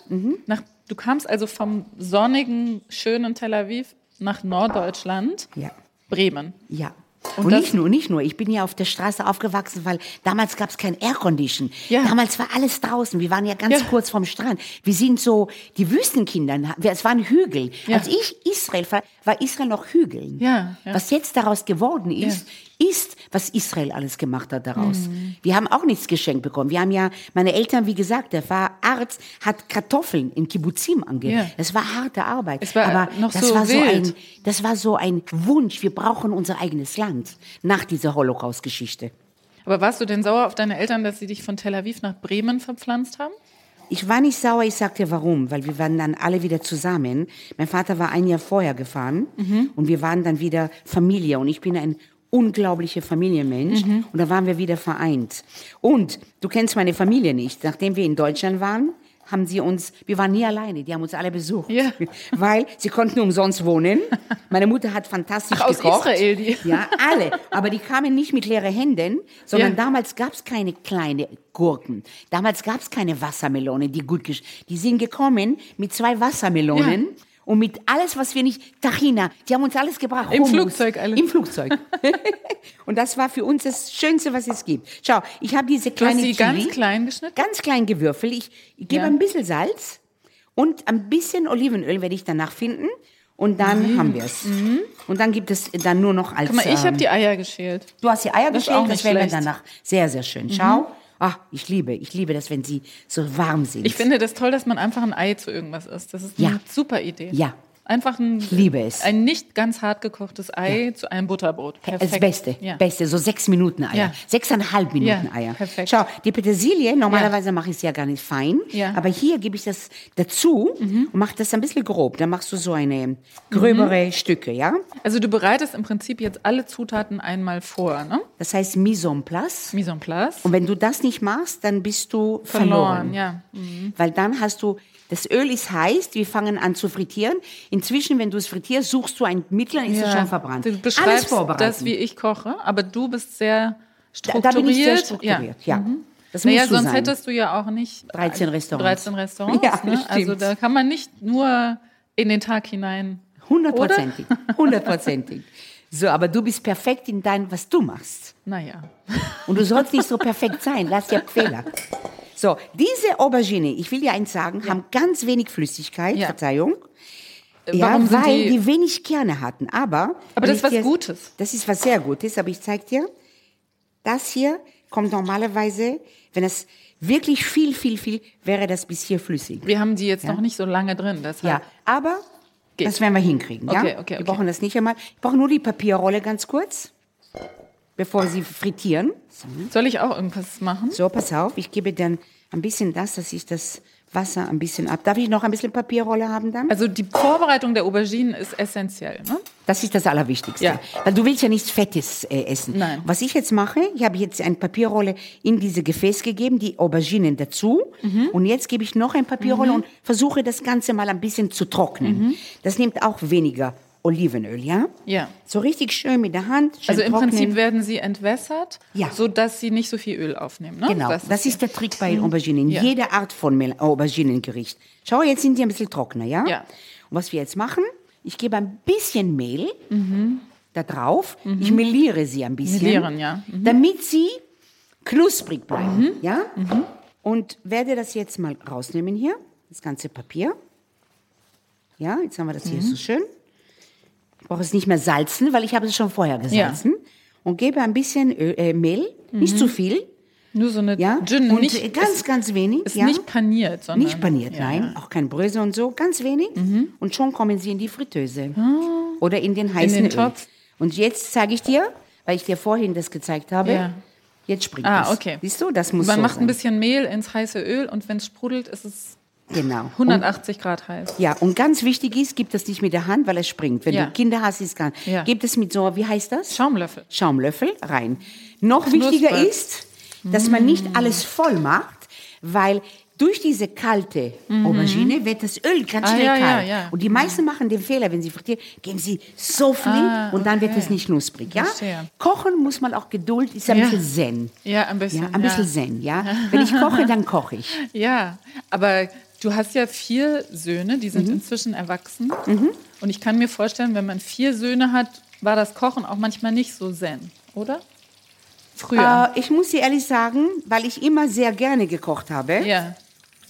Nach, du kamst also vom sonnigen, schönen Tel Aviv nach Norddeutschland, Ja, Bremen. ja. Und Und, nicht nur, nicht nur. Ich bin ja auf der Straße aufgewachsen, weil damals gab es kein Aircondition. Ja. Damals war alles draußen. Wir waren ja ganz Ja. kurz vom Strand. Wir sind so die Wüstenkinder. Es waren Hügel. Ja. Als ich Israel war, war Israel noch Hügel. Ja, ja. Was jetzt daraus geworden ist, ist, was Israel alles gemacht hat daraus. Mhm. Wir haben auch nichts geschenkt bekommen. Wir haben ja, meine Eltern, wie gesagt, der war Arzt, hat Kartoffeln in Kibbutzim ange. Ja. Das war harte Arbeit. Es war Aber noch das so war so ein, das war so ein Wunsch. Wir brauchen unser eigenes Land nach dieser Holocaust-Geschichte. Aber warst du denn sauer auf deine Eltern, dass sie dich von Tel Aviv nach Bremen verpflanzt haben? Ich war nicht sauer, ich sagte warum, weil wir waren dann alle wieder zusammen. Mein Vater war ein Jahr vorher gefahren und wir waren dann wieder Familie und ich bin ein unglaublicher Familienmensch und da waren wir wieder vereint. Und du kennst meine Familie nicht. Nachdem wir in Deutschland waren, haben sie uns, wir waren nie alleine, die haben uns alle besucht. Ja. Weil sie konnten umsonst wohnen. Meine Mutter hat fantastisch Ach, aus gekocht. Israel, die. Ja, alle. Aber die kamen nicht mit leeren Händen, sondern Ja. damals gab es keine kleine Gurken. Damals gab es keine Wassermelonen, die gut gesch Die sind gekommen mit zwei Wassermelonen. Und mit alles, was wir nicht, Tahina, die haben uns alles gebracht. Im Hummus. Flugzeug alles. Im Flugzeug. und das war für uns das Schönste, was es gibt. Schau, ich habe diese Du hast kleine sie Chili, ganz klein geschnitten? ganz klein gewürfelt. Ich, ich gebe Ja. ein bisschen Salz und ein bisschen Olivenöl werde ich danach finden. Und dann haben wir es. Und dann gibt es dann nur noch als. Mhm. Guck mal, ich ähm, habe die Eier geschält. Du hast die Eier Das geschält, auch das wäre. Mhm. danach sehr, sehr schön. Schau. Ah, ich liebe, ich liebe das, wenn sie so warm sind. Ich finde das toll, dass man einfach ein Ei zu irgendwas isst. Das ist eine Ja. super Idee. Ja. Einfach ein, liebe es. ein nicht ganz hart gekochtes Ei zu einem Butterbrot. Perfekt. das Beste, Ja. Beste, so sechs Minuten Eier. Ja. Sechseinhalb Minuten Ja, Eier. perfekt. Schau, die Petersilie, normalerweise mache ich es ja gar nicht fein, Ja. Mhm. aber hier gebe ich das dazu und mache das ein bisschen grob. Dann machst du so eine gröbere Stücke, ja? Also du bereitest im Prinzip jetzt alle Zutaten einmal vor, ne? Das heißt Mise en place. Mise en place. Und wenn du das nicht machst, dann bist du Verloren, verloren. ja. Weil dann hast du, das Öl ist heiß, wir fangen an zu frittieren. Inzwischen, wenn du es frittierst, suchst du ein Mittel, dann ist es schon verbrannt. Du beschreibst das, wie ich koche, aber du bist sehr da, strukturiert. da bin ich sehr strukturiert, ja. Das Naja, musst du sonst sein. hättest du ja auch nicht 13 Restaurants. 13 Restaurants. Ja, ne? das Also da kann man nicht nur in den Tag hinein. Hundertprozentig. Hundertprozentig. So, aber du bist perfekt in deinem, was du machst. Naja. Und du sollst nicht so perfekt sein. Lass dir Fehler. So, diese Aubergine, ich will dir eins sagen, haben ganz wenig Flüssigkeit, Ja. Verzeihung. Ja, Warum sind weil die- die, wenig Kerne hatten. Aber. Aber das ist was dir- Gutes. Das ist was sehr Gutes, aber ich zeig dir, das hier kommt normalerweise, wenn es wirklich viel, viel, viel, wäre das bis hier flüssig. Wir haben die jetzt noch nicht so lange drin. Deshalb. Ja, aber Geht. das werden wir hinkriegen. Ja? Okay, okay, Wir okay. brauchen das nicht einmal. Ich brauche nur die Papierrolle ganz kurz, bevor Sie frittieren. So, Soll ich auch irgendwas machen? so, pass auf, ich gebe dann ein bisschen das, dass ich das Wasser ein bisschen ab. Darf ich noch ein bisschen Papierrolle haben dann? Also die Vorbereitung der Auberginen ist essentiell. Ne? Das ist das Allerwichtigste. Ja. Weil du willst ja nichts Fettes äh, essen. Nein. Was ich jetzt mache, ich habe jetzt eine Papierrolle in diese Gefäß gegeben, die Auberginen dazu. Mhm. Und jetzt gebe ich noch eine Papierrolle und versuche das Ganze mal ein bisschen zu trocknen. Mhm. Das nimmt auch weniger Olivenöl, ja? Ja. So richtig schön mit der Hand. Also im trocknen. Prinzip werden sie entwässert, Ja. sodass sie nicht so viel Öl aufnehmen. Ne? Genau, das, ist der Trick bei Auberginen. Ja. Jede Art von Mel Auberginengericht. Schau, jetzt sind die ein bisschen trockener, ja? Ja. Und was wir jetzt machen, ich gebe ein bisschen Mehl da drauf. Ich meliere sie ein bisschen. Melieren, ja. Mhm. Damit sie knusprig bleiben, ja? Und werde das jetzt mal rausnehmen hier, das ganze Papier. Ja, jetzt haben wir das hier Mhm. so schön. Ich brauche es nicht mehr salzen, weil ich habe es schon vorher gesalzen. Und gebe ein bisschen Öl, äh, Mehl, nicht zu viel, Nur so eine ja, Gin, und nicht, ganz, ist, ganz wenig. ist ja? nicht paniert, sondern Nicht paniert, ja, nein, ja. auch kein Brösel und so, ganz wenig. Und schon kommen sie in die Fritteuse oder in den heißen den Öl. Topf. Und jetzt zeige ich dir, weil ich dir vorhin das gezeigt habe, Ja. jetzt springt Ah, es. okay. Siehst du, das muss Man so macht sein. ein bisschen Mehl ins heiße Öl und wenn es sprudelt, ist es Genau. 180 Grad heiß. Ja, und ganz wichtig ist, gib das nicht mit der Hand, weil es springt. Wenn Ja. du Kinder hast, ist gar Ja. Gib das mit so, wie heißt das? Schaumlöffel. Schaumlöffel rein. Noch Knusprig. wichtiger ist, dass man nicht alles voll macht, weil durch diese kalte Aubergine wird das Öl ganz Ah, schnell ja, ja, kalt. ja. Und die meisten machen den Fehler, wenn sie frittieren, geben sie so viel Ah, und dann wird es nicht knusprig. Ja? Verstehe. Kochen muss man auch Geduld, ist ein Ja. bisschen Zen. Ja, ein bisschen. Ja, ein bisschen Zen, ja. Wenn ich koche, dann koche ich. Ja, aber du hast ja vier Söhne, die Mhm. sind inzwischen erwachsen. Und ich kann mir vorstellen, wenn man vier Söhne hat, war das Kochen auch manchmal nicht so zen, oder? Früher. Äh, ich muss dir ehrlich sagen, weil ich immer sehr gerne gekocht habe, ja.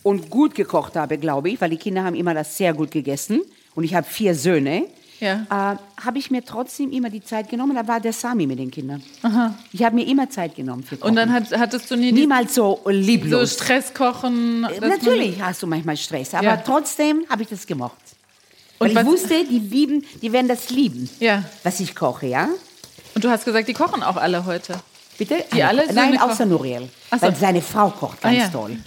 und gut gekocht habe, glaube ich, weil die Kinder haben immer das sehr gut gegessen und ich habe vier Söhne, Ja. äh, habe ich mir trotzdem immer die Zeit genommen. Da war der Sami mit den Kindern. Ich habe mir immer Zeit genommen für Kochen. Und dann hat, hattest du nie Niemals so so lieblos. Stresskochen. dass man- Natürlich hast du manchmal Stress, aber Ja. trotzdem habe ich das gemocht. Und Weil ich wusste, die lieben, die werden das lieben, Ja. was ich koche, ja? Und du hast gesagt, die kochen auch alle heute. Bitte? Die alle Nein, außer Nuriel. So. Weil seine Frau kocht ganz Ah, ja. toll.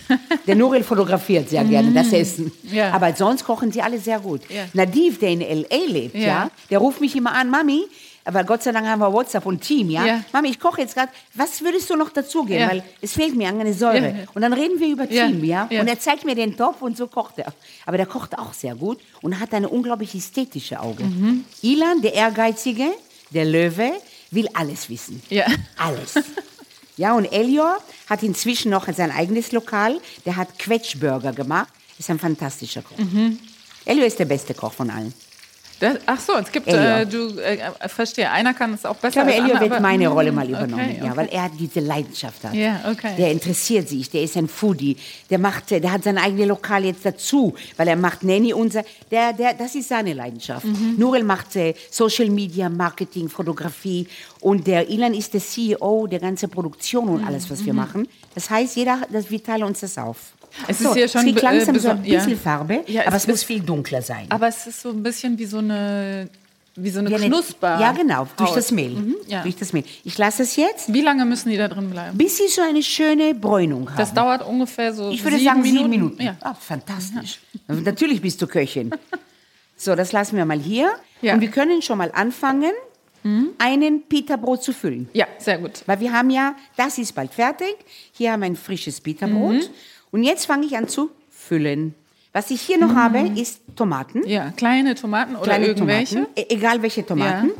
Der Nuriel fotografiert sehr gerne das Essen. Ja. Aber sonst kochen sie alle sehr gut. Ja. Nadiv, der in L.A. lebt, Ja. der ruft mich immer an, Mami, aber Gott sei Dank haben wir WhatsApp und Team, ja. Ja. Mami, ich koche jetzt gerade, was würdest du noch dazugeben? Ja. Weil es fehlt mir an eine Säure. Ja. Und dann reden wir über Team, ja. ja. Und er zeigt mir den Topf und so kocht er. Aber der kocht auch sehr gut und hat eine unglaublich ästhetische Auge. Mhm. Ilan, der Ehrgeizige, der Löwe, will alles wissen. Ja. Alles. Ja, und Elior hat inzwischen noch sein eigenes Lokal. Der hat Quetschburger gemacht. Ist ein fantastischer Koch. Mhm. Elior ist der beste Koch von allen. Das, ach so, es gibt, Elio. äh, du, äh, verstehe, einer kann es auch Ich besser glaube, als Elior andere, wird meine Mhm, Rolle mal okay, übernommen, ja, okay. weil er diese Leidenschaft hat. Ja, okay. Der interessiert sich, der ist ein Foodie, der macht, der hat sein eigenes Lokal jetzt dazu, weil er macht Nanny unser, der, der, das ist seine Leidenschaft. Mhm. Nurel macht äh, Social Media, Marketing, Fotografie und der Ilan ist der CEO der ganzen Produktion und alles, was wir Mhm. machen. Das heißt, jeder, das, wir teilen uns das auf. Es ist hier schon es kriegt be- äh, langsam so ein beso- ja. bisschen Farbe, Ja, aber es es muss viel dunkler sein. Aber es ist so ein bisschen wie so eine, wie so eine Wie eine- Knusper. Ja, genau, durch Haut. das Mehl. Mhm, ja. Durch das Mehl. Ich lasse es jetzt, Wie lange müssen die da drin bleiben? bis sie so eine schöne Bräunung haben. Das dauert ungefähr so Ich würde sieben sagen Minuten. sieben Minuten. Ja. Ah, fantastisch. Natürlich bist du Köchin. So, das lassen wir mal hier. Ja. Und wir können schon mal anfangen, einen Pita-Brot zu füllen. ja, sehr gut. Weil wir haben ja, das ist bald fertig. Hier haben wir ein frisches Pita-Brot. Mhm. Und jetzt fange ich an zu füllen. Was ich hier noch habe, ist Tomaten. Ja, kleine Tomaten oder Kleine irgendwelche. Tomaten. E- Egal welche Tomaten. Ja.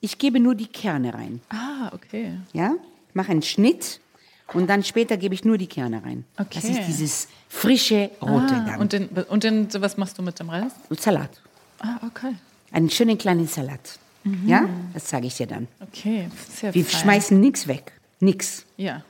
Ich gebe nur die Kerne rein. Ah, okay. Ja? Mache einen Schnitt und dann später gebe ich nur die Kerne rein. Das Okay. ist dieses frische Rote Ah, dann. und, den, und den, was machst du mit dem Rest? Salat. Ah, okay. Einen schönen kleinen Salat. Mhm. Ja? Das zeige ich dir dann. Okay, sehr Wir fein. schmeißen nichts weg. Nix. Ja.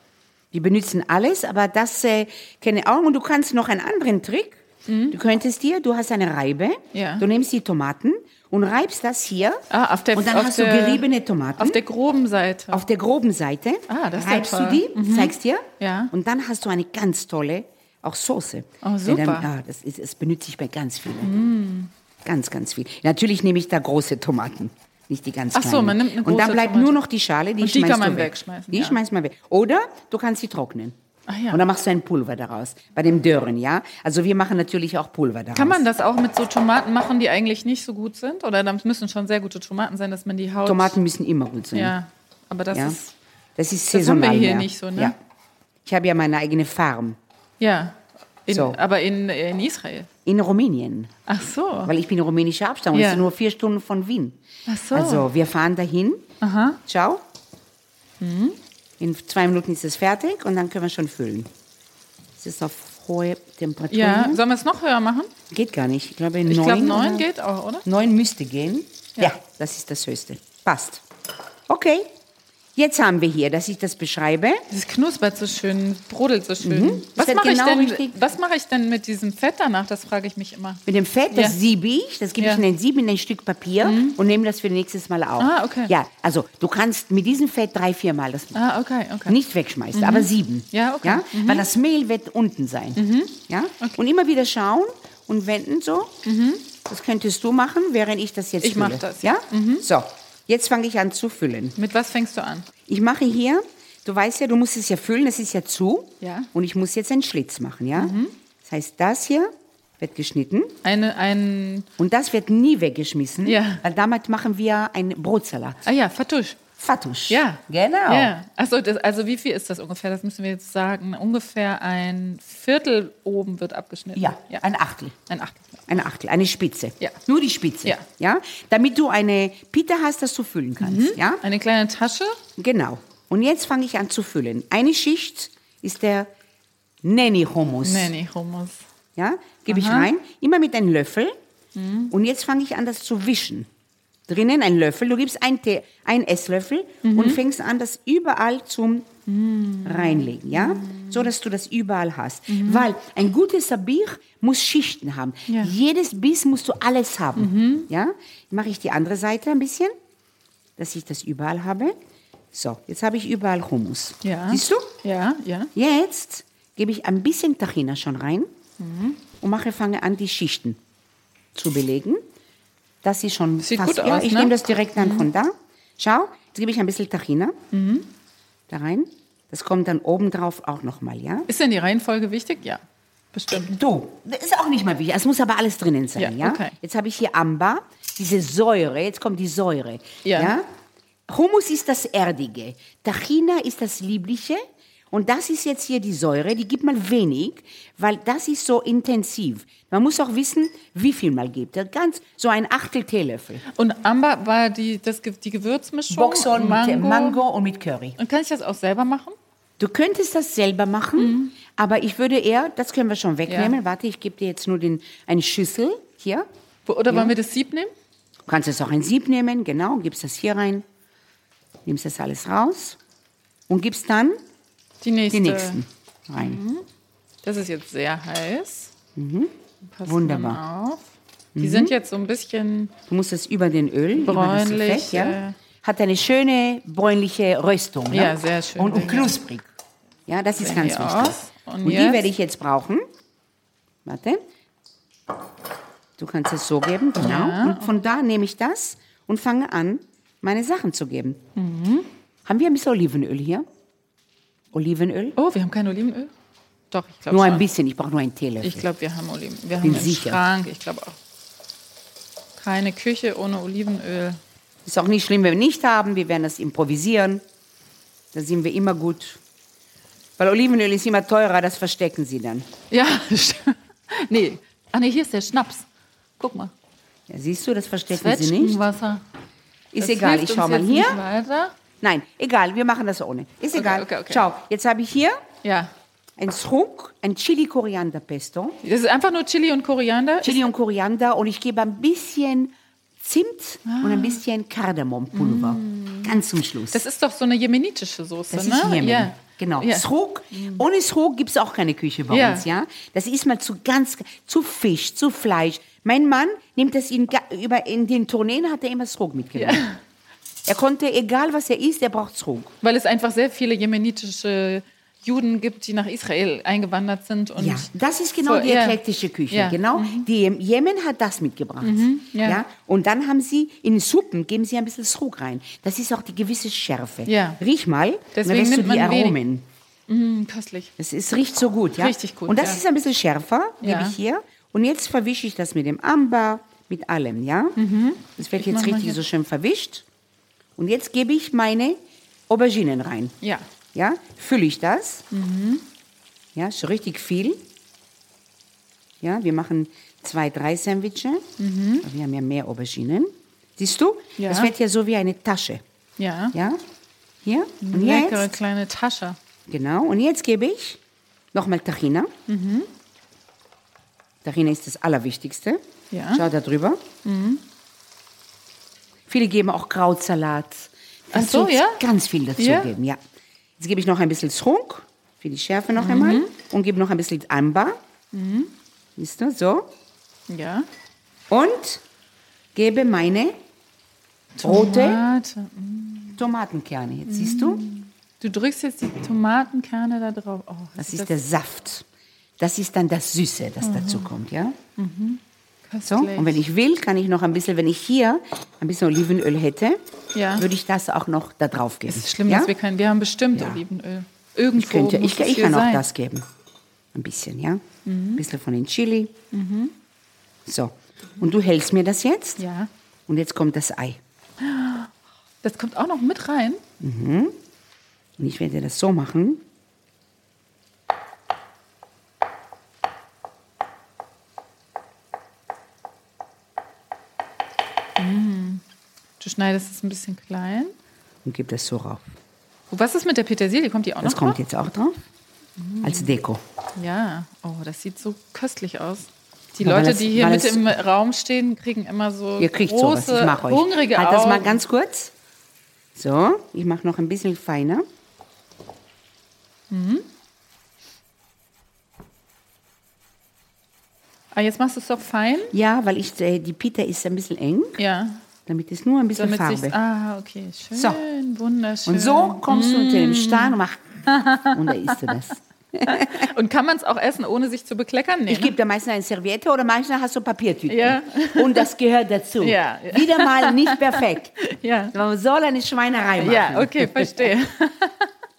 Wir benutzen alles, aber das äh, kenne ich auch. Und du kannst noch einen anderen Trick. Du könntest dir, du hast eine Reibe, Mhm. Ja. du nimmst die Tomaten und reibst das hier. Ah, auf der, und dann auf hast der, du geriebene Tomaten. Auf der groben Seite. Auf der groben Seite Ah, das ist ja reibst du die, zeigst dir. Ja. Und dann hast du eine ganz tolle, auch Soße. Oh, super. Dann, ah, das, ist, das benutze ich bei ganz vielen. Ganz, ganz viel. Natürlich nehme ich da große Tomaten, nicht die ganz Ach so, man nimmt eine Und dann große bleibt Tomate. nur noch die Schale, die Und die kann man weg. wegschmeißen, Die ja. schmeißt man weg. Oder du kannst sie trocknen. Ah, ja. Und dann machst du ein Pulver daraus. Bei dem Dörren, ja. Also wir machen natürlich auch Pulver daraus. Kann man das auch mit so Tomaten machen, die eigentlich nicht so gut sind? Oder da müssen schon sehr gute Tomaten sein, dass man die Haut. Tomaten müssen immer gut sein. Ja, aber das Ja. ist. Das ist Das haben wir saisonal. hier mehr. nicht so, ne? Ja. Ich habe ja meine eigene Farm Ja. In, So. Aber in, in Israel. In Rumänien. Ach so. Weil ich bin rumänischer Abstammung. Ja. Das ist nur vier Stunden von Wien. Ach so. Also wir fahren dahin. Aha. Schau. In zwei Minuten ist es fertig und dann können wir schon füllen. Es ist auf hohe Temperatur. Ja, sollen wir es noch höher machen? Geht gar nicht. Ich glaube, Ich neun. glaube, neun geht auch, oder? Neun müsste gehen. Ja. Ja. das ist das Höchste. Passt. Okay. Jetzt haben wir hier, dass ich das beschreibe. Das knuspert so schön, brodelt so schön. Was wird mache ich, genau denn- richtig. was mache ich denn mit diesem Fett danach? Das frage ich mich immer. Mit dem Fett, das Ja. siebe ich, das gebe Ja. Mhm. ich in ein Sieb, in ein Stück Papier und nehme das für nächstes Mal auf. Ah, okay. Ja, also du kannst mit diesem Fett drei, vier Mal das Ah, okay, okay. nicht wegschmeißen, aber sieben. Ja, okay. Ja? Weil das Mehl wird unten sein. Ja? Und immer wieder schauen und wenden so. Das könntest du machen, während ich das jetzt Ich fülle. mach das. Ja? So, jetzt fange ich an zu füllen. Mit was fängst du an? Ich mache hier, du weißt ja, du musst es ja füllen, das ist ja zu. Ja. Und ich muss jetzt einen Schlitz machen, ja? Das heißt, das hier wird geschnitten. Eine, ein, Und das wird nie weggeschmissen, Ja. weil damit machen wir einen Brotsalat. ah ja, Fatouche. Fatouche. Ja. Genau. Ja. Achso, das, also wie viel ist das ungefähr? Das müssen wir jetzt sagen. Ungefähr ein Viertel oben wird abgeschnitten. Ja, ein Achtel. Ein Achtel. Eine Achtel, eine Spitze. Ja. Nur die Spitze. Ja. ja. Damit du eine Pita hast, dass du füllen kannst. Ja. Eine kleine Tasche. Genau. Und jetzt fange ich an zu füllen. Eine Schicht ist der Neni Hummus. Nee, nee, Hummus. Ja, gebe ich rein, immer mit einem Löffel. Und jetzt fange ich an, das zu wischen. Drinnen ein Löffel, du gibst ein, Tee, ein Esslöffel und fängst an, das überall zum reinlegen, ja? So, dass du das überall hast. Weil ein gutes Sabir muss Schichten haben. Ja. Jedes Biss musst du alles haben, ja? Mache ich die andere Seite ein bisschen, dass ich das überall habe. So, jetzt habe ich überall Hummus. Ja. Siehst du? Ja, ja. Jetzt gebe ich ein bisschen Tahina schon rein und mache, fange an, die Schichten zu belegen. Das ist schon Sieht fast, gut ja, aus, ich ne? nehme das direkt dann von da. Schau, jetzt gebe ich ein bisschen Tahina. da rein. Das kommt dann obendrauf auch nochmal, ja? Ist denn die Reihenfolge wichtig? Ja, bestimmt. Du, das ist auch nicht mal wichtig. Es muss aber alles drinnen sein, Ja, ja? okay. Jetzt habe ich hier Amber, diese Säure. Jetzt kommt die Säure. Ja. Hummus ist das Erdige. Tahina ist das Liebliche. Und das ist jetzt hier die Säure, die gibt man wenig, weil das ist so intensiv. Man muss auch wissen, wie viel man gibt. Ganz so ein Achtel Teelöffel. Und Amber war die, das, die Gewürzmischung? Boxhorn Mango. mit Mango und mit Curry. Und kann ich das auch selber machen? Du könntest das selber machen, aber ich würde eher, das können wir schon wegnehmen. Mhm. Ja. Warte, ich gebe dir jetzt nur den, eine Schüssel hier. Oder wollen wir das Sieb nehmen? Du kannst jetzt auch ein Sieb nehmen, genau, gibst das hier rein, nimmst das alles raus und gibst dann Die nächste. die nächsten rein. Das ist jetzt sehr heiß. Passen Wunderbar. Auf. Die sind jetzt so ein bisschen. Du musst es über den Öl, über das Bräunlich, Fett, ja. äh. Hat eine schöne bräunliche Röstung. Ja, ne? sehr schön. Und, und Ja. knusprig. Ja, das ist ganz wichtig. aus. Und Und, die werde ich jetzt brauchen. Warte. Du kannst es so geben, genau. Ja. Und von da nehme ich das und fange an, meine Sachen zu geben. Mhm. Haben wir ein bisschen Olivenöl hier? Olivenöl? Oh, wir haben kein Olivenöl? Doch, ich glaube Nur schon. ein bisschen, ich brauche nur einen Teelöffel. Ich glaube, wir haben Oliven. Wir Bin haben im sicher. Schrank, ich glaube auch. Keine Küche ohne Olivenöl. Ist auch nicht schlimm, wenn wir nicht haben. Wir werden das improvisieren. Da sind wir immer gut. Weil Olivenöl ist immer teurer, das verstecken sie dann. Ja, nee. Ah, nee, hier ist der Schnaps. Guck mal. Ja, siehst du, das verstecken sie nicht. Zwetschgenwasser. Ist Das egal, ich schau mal hier. Weiter. Nein, egal, wir machen das ohne. Ist egal. okay, okay. Schau, jetzt habe ich hier Ja. ein Sruk, ein Chili-Koriander-Pesto. Das ist einfach nur Chili und Koriander. Chili und Koriander und ich gebe ein bisschen Zimt und ein bisschen Kardemompulver. Ganz zum Schluss. Ah. Das ist doch so eine jemenitische Soße, Das ne? ist Jemen. Ja. Genau. Ja. Sruk. Ohne Sruk gibt es auch keine Küche bei Ja. uns, ja. Das ist mal zu ganz, zu Fisch, zu Fleisch. Mein Mann nimmt das in, über, in den Tourneen, hat er immer Sruk mitgenommen. Ja. Er konnte, egal was er isst, er braucht Sruk. Weil es einfach sehr viele jemenitische Juden gibt, die nach Israel eingewandert sind. Und Ja, das ist genau So, die ja. eklektische Küche. Ja. Mhm. Genau. Die Jem- Jemen hat das mitgebracht. ja. Und dann haben sie in Suppen geben sie ein bisschen Sruk rein. Das ist auch die gewisse Schärfe. Ja. Riech mal. Deswegen dann weißt du nimmt die. Aromen. Mm, köstlich. Es, es riecht so gut, ja. Richtig gut, Und das ja. ist ein bisschen schärfer, Ja. gebe ich hier. Und jetzt verwische ich das mit dem Amber, mit allem, ja. Das wird Mhm. mach jetzt richtig so schön verwischt. Und jetzt gebe ich meine Auberginen rein. Ja. Ja, fülle ich das. Mhm. Ja, so richtig viel. Ja, wir machen zwei, drei Sandwiches. Aber Wir haben ja mehr Auberginen. Siehst du? Mhm. Ja. Das wird ja so wie eine Tasche. Ja. Ja, hier. Und Leckere jetzt, kleine Tasche. genau. Und jetzt gebe ich nochmal Tahina. Mhm. Tahina ist das Allerwichtigste. Ja. Schau da drüber. Viele geben auch Krautsalat. Ach so, ja? Ganz viel dazu Ja? geben, ja. Jetzt gebe ich noch ein bisschen Strunk für die Schärfe noch einmal Mhm. und gebe noch ein bisschen Amber. Siehst du, so. Ja. Und gebe meine rote Tomate. Tomatenkerne. Jetzt siehst du, Du drückst jetzt die Tomatenkerne da drauf. Oh, das ist der Saft. Das ist dann das Süße, das dazu kommt, ja. So, und wenn ich will, kann ich noch ein bisschen, wenn ich hier ein bisschen Olivenöl hätte, Ja. würde ich das auch noch da drauf geben. Es ist schlimm, ja? dass wir kein. Wir haben bestimmt Ja. Olivenöl. Irgendwo Ich, könnte, ich, ich kann auch sein. Mhm. das geben. Ein bisschen, ja. Ein bisschen von den Chili. So, und du hältst mir das jetzt. Ja. Und jetzt kommt das Ei. Das kommt auch noch mit rein. Und ich werde das so machen. Schneidest es ein bisschen klein. Und gebe das so rauf. Oh, Was ist mit der Petersilie? Kommt die auch Das noch kommt drauf? jetzt auch drauf. Als Deko. Ja. Oh, das sieht so köstlich aus. Die Ja, Leute, das- die hier mit im Raum stehen, kriegen immer so Ihr kriegt große, sowas, ich euch. hungrige halt Augen. das mal ganz kurz. So, ich mache noch ein bisschen feiner. ah, jetzt machst du es doch fein. Ja, weil ich, äh, die Pita ist ein bisschen eng, Ja. Damit es nur ein bisschen Damit Farbe. Ah, okay. Schön. So. Wunderschön. Und so kommst du unter Mm. dem Stan und mach und da isst du das. Und kann man es auch essen, ohne sich zu bekleckern? Nee, Ich ne? gebe dir meistens eine Serviette oder manchmal hast du Papiertüten. Ja. Und das gehört dazu. Ja. Wieder mal nicht perfekt. Ja. Man soll eine Schweinerei machen. Ja, okay, verstehe.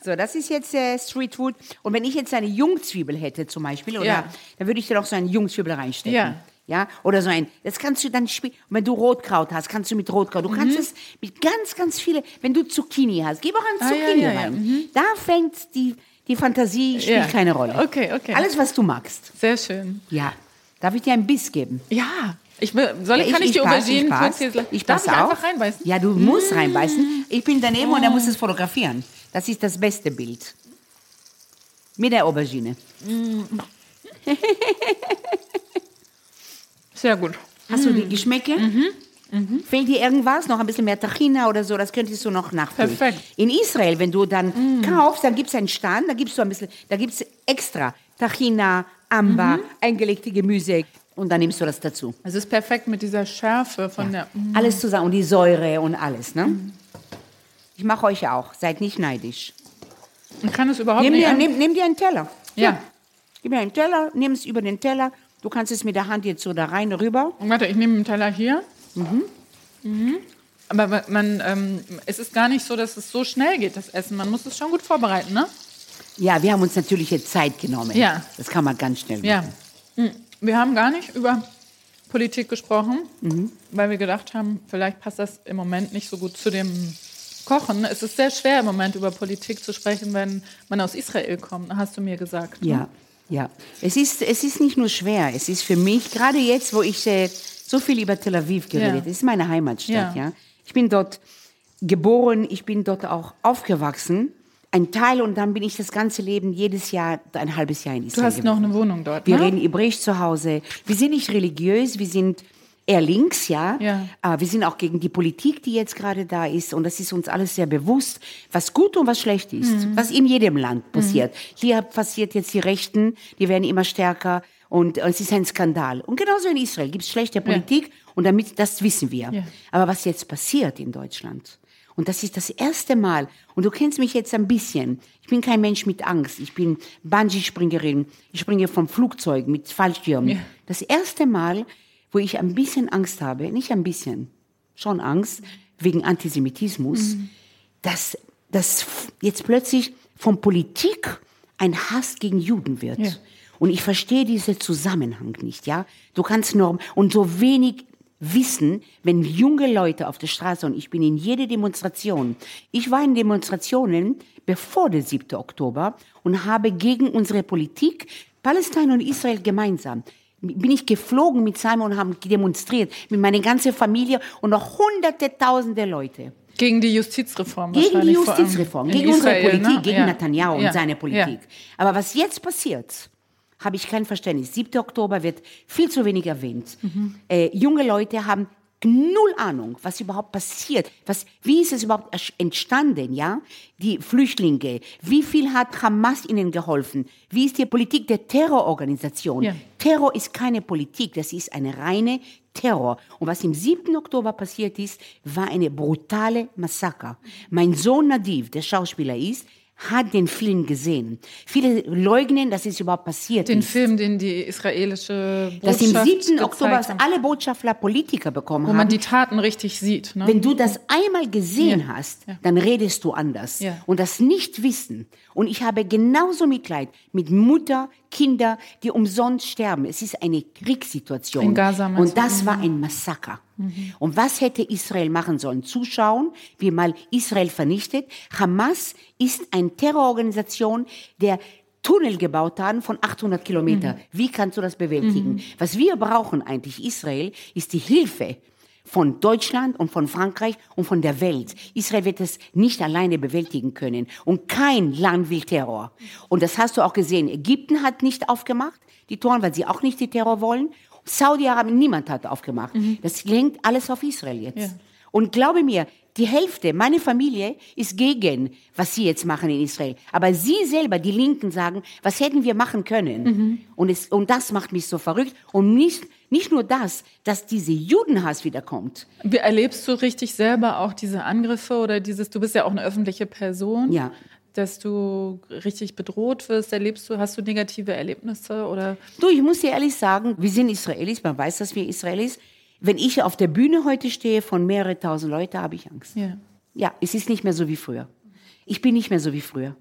So, das ist jetzt äh, Street Food. Und wenn ich jetzt eine Jungzwiebel hätte zum Beispiel, oder, Ja. dann würde ich dir auch so eine Jungzwiebel reinstecken. Ja. Ja, oder so ein, das kannst du dann spielen. Wenn du Rotkraut hast, kannst du mit Rotkraut. Du Mhm. kannst es mit ganz, ganz viele, wenn du Zucchini hast, gib auch ein Ah, ja, Zucchini ja, ja. rein. Da fängt die, die Fantasie, spielt Ja. keine Rolle. Okay, okay. Alles, was du magst. Sehr schön. Ja. Darf ich dir einen Biss geben? Ja. Ich soll, Ja, kann ich, die pass, Auberginen pass. kurz hier... Ich darf pass ich einfach reinbeißen? Ja, du musst reinbeißen. Ich bin daneben und er Oh. muss es fotografieren. Das ist das beste Bild. Mit der Aubergine. Sehr gut. Hast du die Geschmäcke? Fehlt dir irgendwas? Noch ein bisschen mehr Tahina oder so? Das könntest du noch nachfüllen. Perfekt. In Israel, wenn du dann kaufst, dann gibt es einen Stand, da gibst du ein bisschen, da gibt es extra Tahina, Amber, eingelegte Gemüse und dann nimmst du das dazu. Es ist perfekt mit dieser Schärfe von der... Alles zusammen und die Säure und alles, ne? Ich mache euch auch, seid nicht neidisch. Man kann es überhaupt Nimm nicht... dir, nimm, nimm dir einen Teller. Ja. Gib mir einen Teller, nimm es über den Teller. Du kannst es mit der Hand jetzt so da rein, rüber. Warte, ich nehme den Teller hier. Mhm. Aber man, ähm, es ist gar nicht so, dass es so schnell geht, das Essen. Man muss es schon gut vorbereiten, ne? Ja, wir haben uns natürlich jetzt Zeit genommen. Ja. Das kann man ganz schnell machen. Ja. Mhm. Wir haben gar nicht über Politik gesprochen, weil wir gedacht haben, vielleicht passt das im Moment nicht so gut zu dem Kochen. Es ist sehr schwer im Moment über Politik zu sprechen, wenn man aus Israel kommt, hast du mir gesagt. ne? Ja. Es ist, es ist nicht nur schwer, es ist für mich, gerade jetzt, wo ich äh, so viel über Tel Aviv geredet Ja. ist meine Heimatstadt, Ja. ja. Ich bin dort geboren, ich bin dort auch aufgewachsen. Ein Teil und dann bin ich das ganze Leben jedes Jahr ein halbes Jahr in Israel. Du hast gewesen. noch eine Wohnung dort, Wir ne? reden Hebräisch zu Hause. Wir sind nicht religiös, wir sind eher links, ja. Ja. Aber wir sind auch gegen die Politik, die jetzt gerade da ist. Und das ist uns alles sehr bewusst, was gut und was schlecht ist. Mhm. Was in jedem Land passiert. Hier passiert jetzt die Rechten, die werden immer stärker. Und es ist ein Skandal. Und genauso in Israel gibt es schlechte Politik. Und damit, das wissen wir. Ja. Aber was jetzt passiert in Deutschland, und das ist das erste Mal, und du kennst mich jetzt ein bisschen, ich bin kein Mensch mit Angst, ich bin Bungee-Springerin, ich springe vom Flugzeug mit Fallschirm. Ja. Das erste Mal, wo ich ein bisschen Angst habe, nicht ein bisschen, schon Angst, wegen Antisemitismus, dass, dass jetzt plötzlich von Politik ein Hass gegen Juden wird. Ja. Und ich verstehe diesen Zusammenhang nicht, ja. Du kannst nur, und so wenig wissen, wenn junge Leute auf der Straße, und ich bin in jede Demonstration, ich war in Demonstrationen bevor der 7. Oktober und habe gegen unsere Politik, Palästina und Israel gemeinsam, bin ich geflogen mit Simon und haben demonstriert, mit meiner ganzen Familie und noch hunderte, tausende Leute. Gegen die Justizreform Gegen die. Justizreform, gegen Israel, unsere Politik, ne? gegen Ja. Netanyahu Ja. und seine Politik. Ja. Aber was jetzt passiert, habe ich kein Verständnis. 7. Oktober wird viel zu wenig erwähnt. Mhm. Äh, junge Leute haben null Ahnung, was überhaupt passiert. Was, wie ist es überhaupt entstanden, ja? Die Flüchtlinge. Wie viel hat Hamas ihnen geholfen? Wie ist die Politik der Terrororganisation? Ja. Terror ist keine Politik, das ist eine reine Terror. Und was im 7. Oktober passiert ist, war eine brutale Massaker. Mein Sohn Nadiv, der Schauspieler ist, hat den Film gesehen. Viele leugnen, dass es überhaupt passiert Den ist. Film, den die israelische dass im Botschaft 7. gezeigt Oktober haben, alle Botschafter Politiker bekommen wo man haben. die Taten richtig sieht. Ne? Wenn du das einmal gesehen Ja. hast, Ja. dann redest du anders. Ja. Und das nicht wissen. Und ich habe genauso Mitleid mit Mutter, Kinder, die umsonst sterben. Es ist eine Kriegssituation. In Gaza Und das war ein Massaker. Und was hätte Israel machen sollen? Zuschauen, wie mal Israel vernichtet. Hamas ist eine Terrororganisation, der Tunnel gebaut haben von 800 Kilometern. Wie kannst du das bewältigen? Was wir brauchen eigentlich, Israel, ist die Hilfe von Deutschland und von Frankreich und von der Welt. Israel wird es nicht alleine bewältigen können. Und kein Land will Terror. Und das hast du auch gesehen. Ägypten hat nicht aufgemacht, die Toren, weil sie auch nicht die Terror wollen. Saudi-Arabien, niemand hat aufgemacht. Das lenkt alles auf Israel jetzt. Ja. Und glaube mir, die Hälfte, meine Familie ist gegen, was sie jetzt machen in Israel. Aber sie selber, die Linken, sagen, was hätten wir machen können? Und, es, und das macht mich so verrückt. Und nicht, nicht nur das, dass diese Judenhass wiederkommt. Wie Erlebst du richtig selber auch diese Angriffe oder dieses, du bist ja auch eine öffentliche Person, Ja. dass du richtig bedroht wirst? Erlebst du, hast du negative Erlebnisse oder? Du, ich muss dir ehrlich sagen, wir sind Israelis, man weiß, dass wir Israelis. Wenn ich auf der Bühne heute stehe von mehreren tausend Leuten, habe ich Angst. Ja. Ja, es ist nicht mehr so wie früher. Ich bin nicht mehr so wie früher.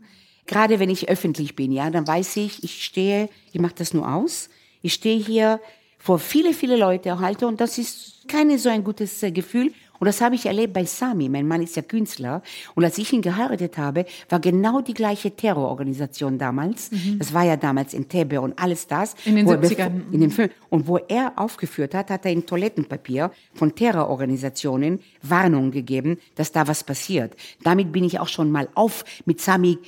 Gerade wenn ich öffentlich bin, ja, dann weiß ich, ich stehe, ich mache das nur aus. Ich stehe hier vor viele, viele Leute halte und das ist keine so ein gutes äh, Gefühl. Und das habe ich erlebt bei Sami. Mein Mann ist ja Künstler. Und als ich ihn geheiratet habe, war genau die gleiche Terrororganisation damals. Mhm. Das war ja damals in Tebe und alles das. In den 70ern. in den Film. Und wo er aufgeführt hat, hat er in Toilettenpapier von Terrororganisationen Warnungen gegeben, dass da was passiert. Damit bin ich auch schon mal auf mit Sami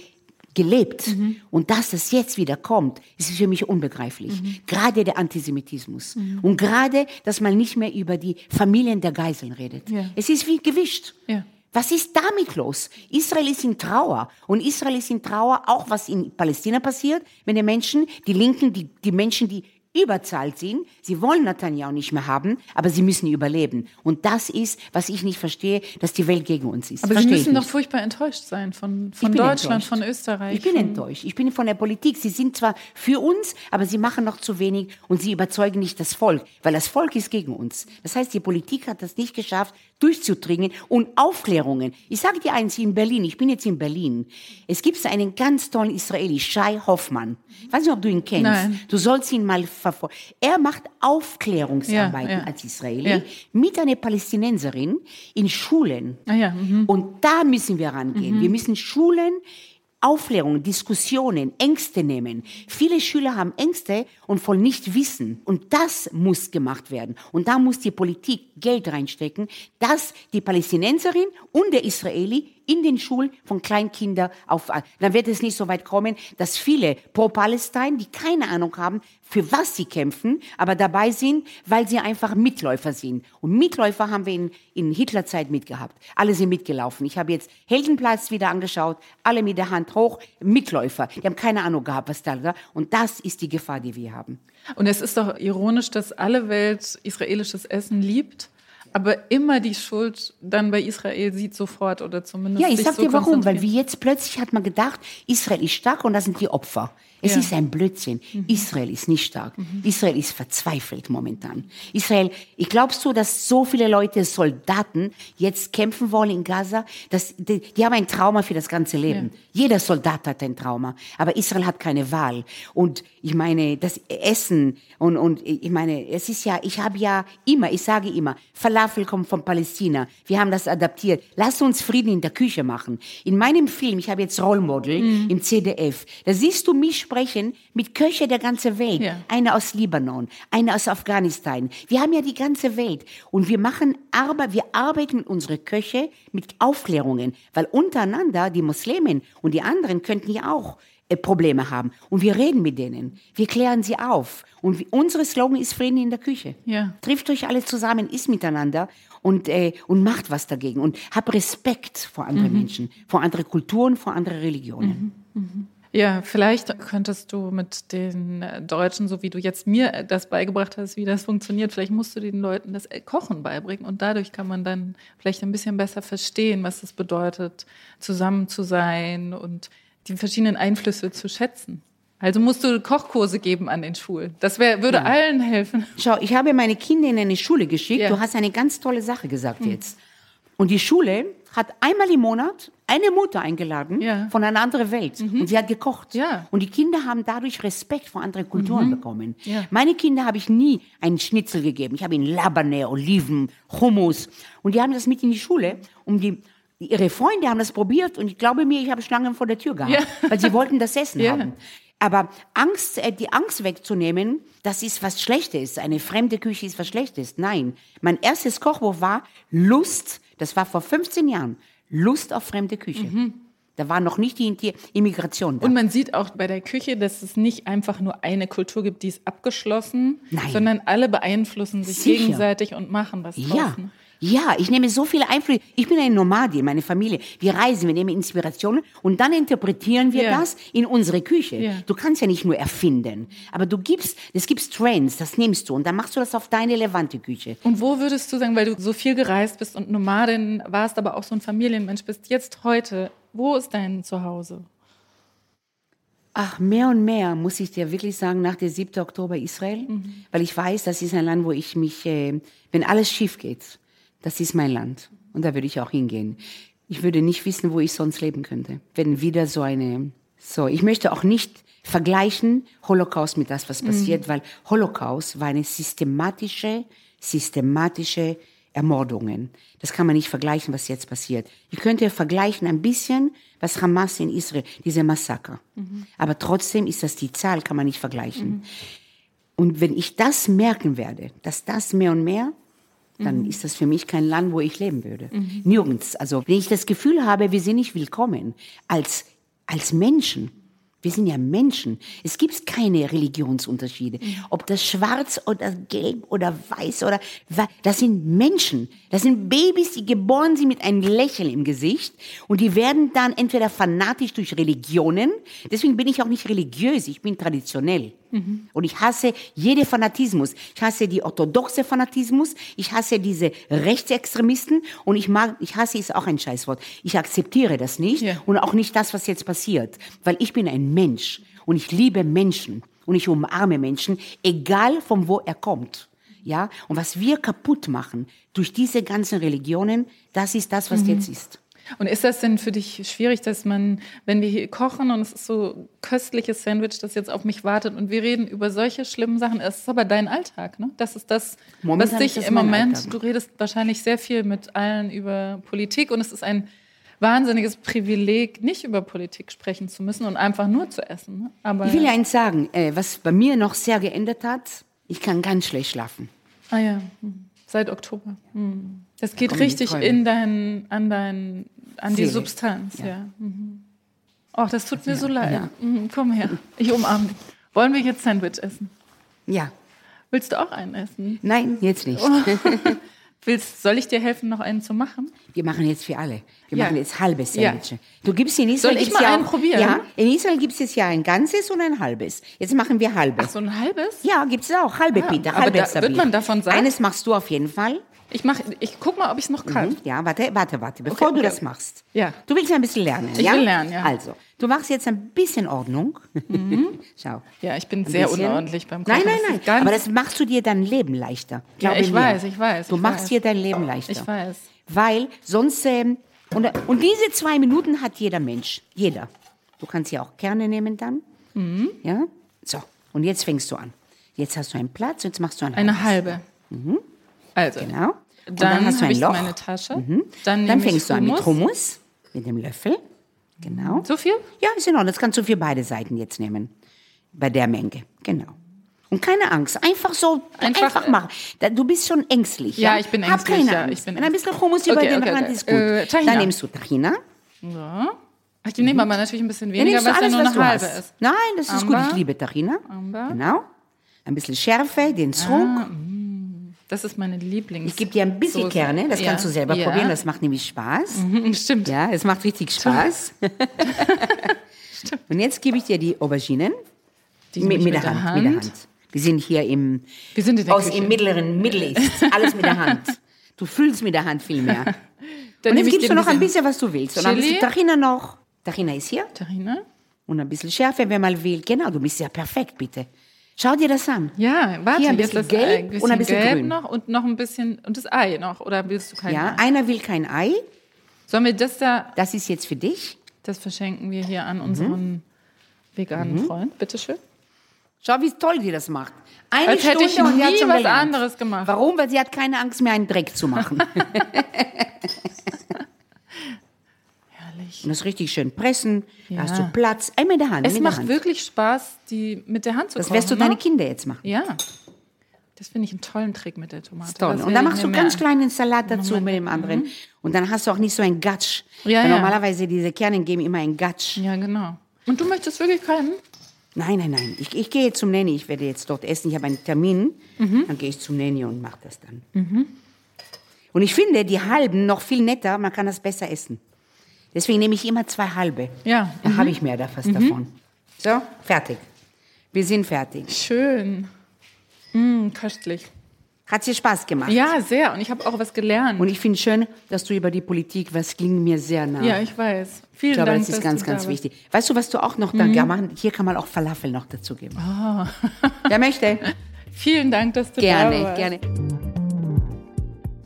gelebt. Mhm. Und dass das jetzt wieder kommt, ist für mich unbegreiflich. Mhm. Gerade der Antisemitismus. Mhm. Und gerade, dass man nicht mehr über die Familien der Geiseln redet. Ja. Es ist wie gewischt. Ja. Was ist damit los? Israel ist in Trauer. Und Israel ist in Trauer auch, was in Palästina passiert, wenn die Menschen, die Linken, die, die Menschen, die überzahlt sind. Sie wollen Netanyahu nicht mehr haben, aber sie müssen überleben. Und das ist, was ich nicht verstehe, dass die Welt gegen uns ist. Aber Versteh Sie müssen doch furchtbar enttäuscht sein von, von Deutschland, enttäuscht. von Österreich. Ich bin enttäuscht. Ich bin von der Politik. Sie sind zwar für uns, aber sie machen noch zu wenig und sie überzeugen nicht das Volk, weil das Volk ist gegen uns. Das heißt, die Politik hat das nicht geschafft, durchzudringen und Aufklärungen. Ich sage dir eins, in Berlin, ich bin jetzt in Berlin, es gibt einen ganz tollen Israeli, Shai Hoffmann. Ich weiß nicht, ob du ihn kennst. Nein. Du sollst ihn mal verfolgen. Er macht Aufklärungsarbeiten ja, ja. als Israeli ja. mit einer Palästinenserin in Schulen. Ah, mhm. Und da müssen wir rangehen. Mhm. Wir müssen Schulen Aufklärung, Diskussionen, Ängste nehmen. Viele Schüler haben Ängste und voll nicht wissen. Und das muss gemacht werden. Und da muss die Politik Geld reinstecken, dass die Palästinenserin und der Israeli in den Schulen von Kleinkindern auf, dann wird es nicht so weit kommen, dass viele pro-Palästin, die keine Ahnung haben, für was sie kämpfen, aber dabei sind, weil sie einfach Mitläufer sind. Und Mitläufer haben wir in, in Hitlerzeit mitgehabt. Alle sind mitgelaufen. Ich habe jetzt Heldenplatz wieder angeschaut, alle mit der Hand hoch, Mitläufer. Die haben keine Ahnung gehabt, was da war. Und das ist die Gefahr, die wir haben. Und es ist doch ironisch, dass alle Welt israelisches Essen liebt aber immer die Schuld dann bei Israel sieht sofort oder zumindest. Ja, ich sag so dir warum, weil wie jetzt plötzlich hat man gedacht, Israel ist stark und das sind die Opfer. Es ja. ist ein Blödsinn. Mhm. Israel ist nicht stark. Mhm. Israel ist verzweifelt momentan. Israel, ich glaubst du, dass so viele Leute, Soldaten, jetzt kämpfen wollen in Gaza? Das, die, die haben ein Trauma für das ganze Leben. Ja. Jeder Soldat hat ein Trauma. Aber Israel hat keine Wahl. Und ich meine, das Essen und, und ich meine, es ist ja, ich habe ja immer, ich sage immer, Falafel kommt von Palästina. Wir haben das adaptiert. Lass uns Frieden in der Küche machen. In meinem Film, ich habe jetzt Rollmodel mhm. im CDF, da siehst du mich sprechen mit Köche der ganzen Welt. Ja. Eine aus Libanon, eine aus Afghanistan. Wir haben ja die ganze Welt. Und wir machen Arbeit, wir arbeiten mit unseren Köche mit Aufklärungen. Weil untereinander, die Muslimen und die anderen könnten ja auch Probleme haben. Und wir reden mit denen. Wir klären sie auf. Und unsere Slogan ist Frieden in der Küche. Ja. Trifft euch alle zusammen, isst miteinander und, äh, und macht was dagegen. Und hab Respekt vor anderen mhm. Menschen, vor anderen Kulturen, vor anderen Religionen. Mhm. Mhm. Ja, vielleicht könntest du mit den Deutschen, so wie du jetzt mir das beigebracht hast, wie das funktioniert, vielleicht musst du den Leuten das Kochen beibringen und dadurch kann man dann vielleicht ein bisschen besser verstehen, was es bedeutet, zusammen zu sein und die verschiedenen Einflüsse zu schätzen. Also musst du Kochkurse geben an den Schulen. Das wär, würde ja. allen helfen. Schau, ich habe meine Kinder in eine Schule geschickt. Ja. Du hast eine ganz tolle Sache gesagt mhm. jetzt. Und die Schule hat einmal im Monat eine Mutter eingeladen ja. von einer anderen Welt. Mhm. Und sie hat gekocht. Ja. Und die Kinder haben dadurch Respekt vor anderen Kulturen mhm. bekommen. Ja. Meine Kinder habe ich nie einen Schnitzel gegeben. Ich habe ihnen Labane, Oliven, Hummus. Und die haben das mit in die Schule, um die ihre Freunde haben das probiert und ich glaube mir, ich habe Schlangen vor der Tür gehabt, ja. weil sie wollten das Essen ja. haben. Aber Angst, äh, die Angst wegzunehmen, das ist was Schlechtes. Eine fremde Küche ist was Schlechtes. Nein. Mein erstes Kochbuch war Lust, das war vor 15 Jahren, Lust auf fremde Küche. Mhm. Da war noch nicht die Immigration da. Und man sieht auch bei der Küche, dass es nicht einfach nur eine Kultur gibt, die ist abgeschlossen, Nein. sondern alle beeinflussen sich Sicher. gegenseitig und machen was. Ja. Ne? Ja, ich nehme so viele Einflüsse. Ich bin eine Nomadin, meine Familie. Wir reisen, wir nehmen Inspirationen und dann interpretieren wir ja. das in unsere Küche. Ja. Du kannst ja nicht nur erfinden, aber du gibst, es gibt Trends, das nimmst du und dann machst du das auf deine levante Küche. Und wo würdest du sagen, weil du so viel gereist bist und Nomadin warst, aber auch so ein Familienmensch bist, jetzt heute, wo ist dein Zuhause? Ach, mehr und mehr, muss ich dir wirklich sagen, nach der 7. Oktober Israel, mhm. weil ich weiß, das ist ein Land, wo ich mich, äh, wenn alles schief geht, das ist mein Land und da würde ich auch hingehen. Ich würde nicht wissen, wo ich sonst leben könnte. Wenn wieder so eine, so, ich möchte auch nicht vergleichen Holocaust mit das, was passiert, weil Holocaust war eine systematische, systematische Ermordungen. Das kann man nicht vergleichen, was jetzt passiert. Ich könnte vergleichen ein bisschen, was Hamas in Israel, diese Massaker. Aber trotzdem ist das die Zahl, kann man nicht vergleichen. Und wenn ich das merken werde, dass das mehr und mehr, dann ist das für mich kein Land, wo ich leben würde. Nirgends. Also wenn ich das Gefühl habe, wir sind nicht willkommen als, als Menschen. Wir sind ja Menschen. Es gibt keine Religionsunterschiede. Ob das schwarz oder gelb oder weiß oder das sind Menschen. Das sind Babys, die geboren sind mit einem Lächeln im Gesicht und die werden dann entweder fanatisch durch Religionen. Deswegen bin ich auch nicht religiös. Ich bin traditionell. Und ich hasse jede Fanatismus. Ich hasse die orthodoxe Fanatismus. Ich hasse diese Rechtsextremisten. Und ich mag, ich hasse ist auch ein Scheißwort. Ich akzeptiere das nicht. Ja. Und auch nicht das, was jetzt passiert. Weil ich bin ein Mensch. Und ich liebe Menschen. Und ich umarme Menschen, egal von wo er kommt. Ja? Und was wir kaputt machen durch diese ganzen Religionen, das ist das, was jetzt ist. Und ist das denn für dich schwierig, dass man, wenn wir hier kochen und es ist so köstliches Sandwich, das jetzt auf mich wartet und wir reden über solche schlimmen Sachen, es ist aber dein Alltag, ne? Das ist das, Momentan was dich im Moment, Alltag. du redest wahrscheinlich sehr viel mit allen über Politik und es ist ein wahnsinniges Privileg, nicht über Politik sprechen zu müssen und einfach nur zu essen. Aber Ich will ja eins sagen, äh, was bei mir noch sehr geändert hat, ich kann ganz schlecht schlafen. ah ja, hm. seit Oktober. Hm. Das geht die richtig in dein, an dein, an die. Substanz, ja. Ja. Mhm. Ach, das tut mir so leid. ja. Mhm, komm her, ich umarme dich. Wollen wir jetzt Sandwich essen? Ja. Willst du auch einen essen? Nein, jetzt nicht. Willst, soll ich dir helfen, noch einen zu machen? Wir machen jetzt für alle. Wir Ja. machen jetzt halbe Ja. Sandwiches. Du gibst in Israel Soll ich mal ja einen auch, probieren? Ja, in Israel gibt es ja ein ganzes und ein halbes. Jetzt machen wir halbe. Ach, so ein halbes? Ja, gibt es auch. Halbe Ah, Pita, aber halbe da- Sabich. wird man davon satt? Eines machst du auf jeden Fall. Ich, mach, ich guck mal, ob ich es noch kann. Mhm. Ja, warte, warte, warte, bevor Okay, du okay. das machst. Ja. Du willst ein bisschen lernen, Ich ja? will lernen, ja. Also, du machst jetzt ein bisschen Ordnung. Schau. Ja, ich bin Ein Mhm. sehr bisschen. unordentlich beim Kochen. Nein, nein, nein. Aber das machst du dir dein Leben leichter. Ja, ich mir. weiß, ich weiß, Du ich machst weiß. dir dein Leben leichter. Ich weiß. Weil sonst, ähm, und, und diese zwei Minuten hat jeder Mensch. Jeder. Du kannst ja auch Kerne nehmen dann. Mhm. Ja? So. Und jetzt fängst du an. Jetzt hast du einen Platz, jetzt machst du ein Eine halbes. halbe. Also, Genau. Und dann, hast du ein ich Loch. meine Tasche. Mhm. Dann, Dann fängst du an mit. Hummus, mit dem Löffel. Genau. So viel? Ja, ist in Ordnung. Das kannst du für beide Seiten jetzt nehmen. Bei der Menge. Genau. Und keine Angst. Einfach so, Einfach, einfach, machen. Da- Du bist schon ängstlich. Ja, Ja, ich bin Hab ängstlich, keine ja, Angst. ich bin Wenn ein bisschen Hummus über Okay, den okay, Rand okay. ist gut. Äh, Tahina. Dann nimmst du Tahina. Ja. Ach, die nehmen aber natürlich ein bisschen weniger, weil es ja nur eine halbe hast. ist. Nein, das ist Amber. gut. Ich liebe Tahina. Amber. Genau. Ein bisschen Schärfe, den Zug. Das ist meine Lieblings. Ich gebe dir ein bisschen Soße. Kerne. Das Ja. kannst du selber Ja. probieren. Das macht nämlich Spaß. Mhm, Stimmt. Ja, es macht richtig Spaß. Und jetzt gebe ich dir die Auberginen Die mit, nehme ich mit, der Hand, mit der Hand. Wir sind hier im, sind aus Küche. im mittleren Middle East. Alles mit der Hand. Du fühlst mit der Hand viel mehr. Dann Und jetzt gibst du noch ein bisschen was du willst. Und ein Chili. bisschen Tahina noch. Tahina ist hier. Tahina. Und ein bisschen Schärfe, wenn man will. Genau, du bist ja perfekt, bitte. Schau dir das an. Ja, warte, Hier ein jetzt bisschen das gelb Ei, ein bisschen und ein bisschen gelb grün. noch und noch ein bisschen und das Ei noch oder willst du kein Ja, Ei? einer will kein Ei. Sollen wir das da Das ist jetzt für dich. das verschenken wir hier an unseren veganen Mhm. Freund, bitteschön. Schau, wie toll die das macht. Eine Als hätte ich und nie schon was gelernt. anderes gemacht. Warum? Weil sie hat keine Angst mehr, einen Dreck zu machen. Herrlich. Und das richtig schön pressen. Ja. Da hast du Platz. Einmal in der Hand. Es mit macht Hand. wirklich Spaß, die mit der Hand zu Das kochen. wirst du ne? deine Kinder jetzt machen. Ja. Das finde ich einen tollen Trick mit der Tomate. Toll. Das Und dann machst du ganz kleinen Salat dazu mit dem anderen. Und dann hast du auch nicht so ein Gatsch. Ja, ja. normalerweise diese Kerne geben immer ein Gatsch. Ja, genau. Und du möchtest wirklich keinen? Nein, nein, nein. Ich, ich gehe zum Nanny. Ich werde jetzt dort essen. Ich habe einen Termin. Mhm. Dann gehe ich zum Nanny und mache das dann. Und ich finde die halben noch viel netter. Man kann das besser essen. Deswegen nehme ich immer zwei halbe. Ja. Da habe ich mehr da fast davon. So, fertig. Wir sind fertig. Schön. Mm, köstlich. Hat dir Spaß gemacht. Ja, sehr. Und ich habe auch was gelernt. Und ich finde schön, dass du über die Politik, was ging mir sehr nah. ja, ich weiß. Vielen ich glaube, Dank. das ist ganz, da ganz wichtig. Weißt du, was du auch noch da ja, machen? Hier kann man auch Falafel noch dazu geben. Ah. Wer möchte? Vielen Dank, dass du da Gerne, warst. gerne.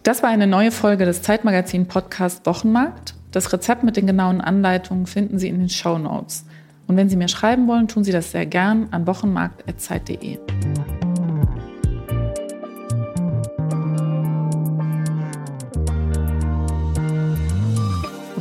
Das war eine neue Folge des Zeitmagazin Podcast Wochenmarkt. Das Rezept mit den genauen Anleitungen finden Sie in den Show Notes. Und wenn Sie mir schreiben wollen, tun Sie das sehr gern an wochenmarkt.zeit.de.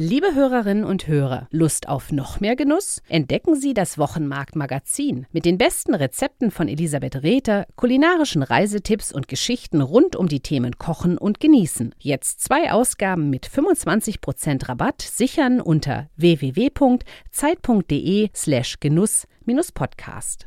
Liebe Hörerinnen und Hörer, Lust auf noch mehr Genuss? Entdecken Sie das Wochenmarkt Magazin mit den besten Rezepten von Elisabeth Rether, kulinarischen Reisetipps und Geschichten rund um die Themen Kochen und Genießen. Jetzt zwei Ausgaben mit 25% Rabatt sichern unter www.zeit.de/genuss-podcast.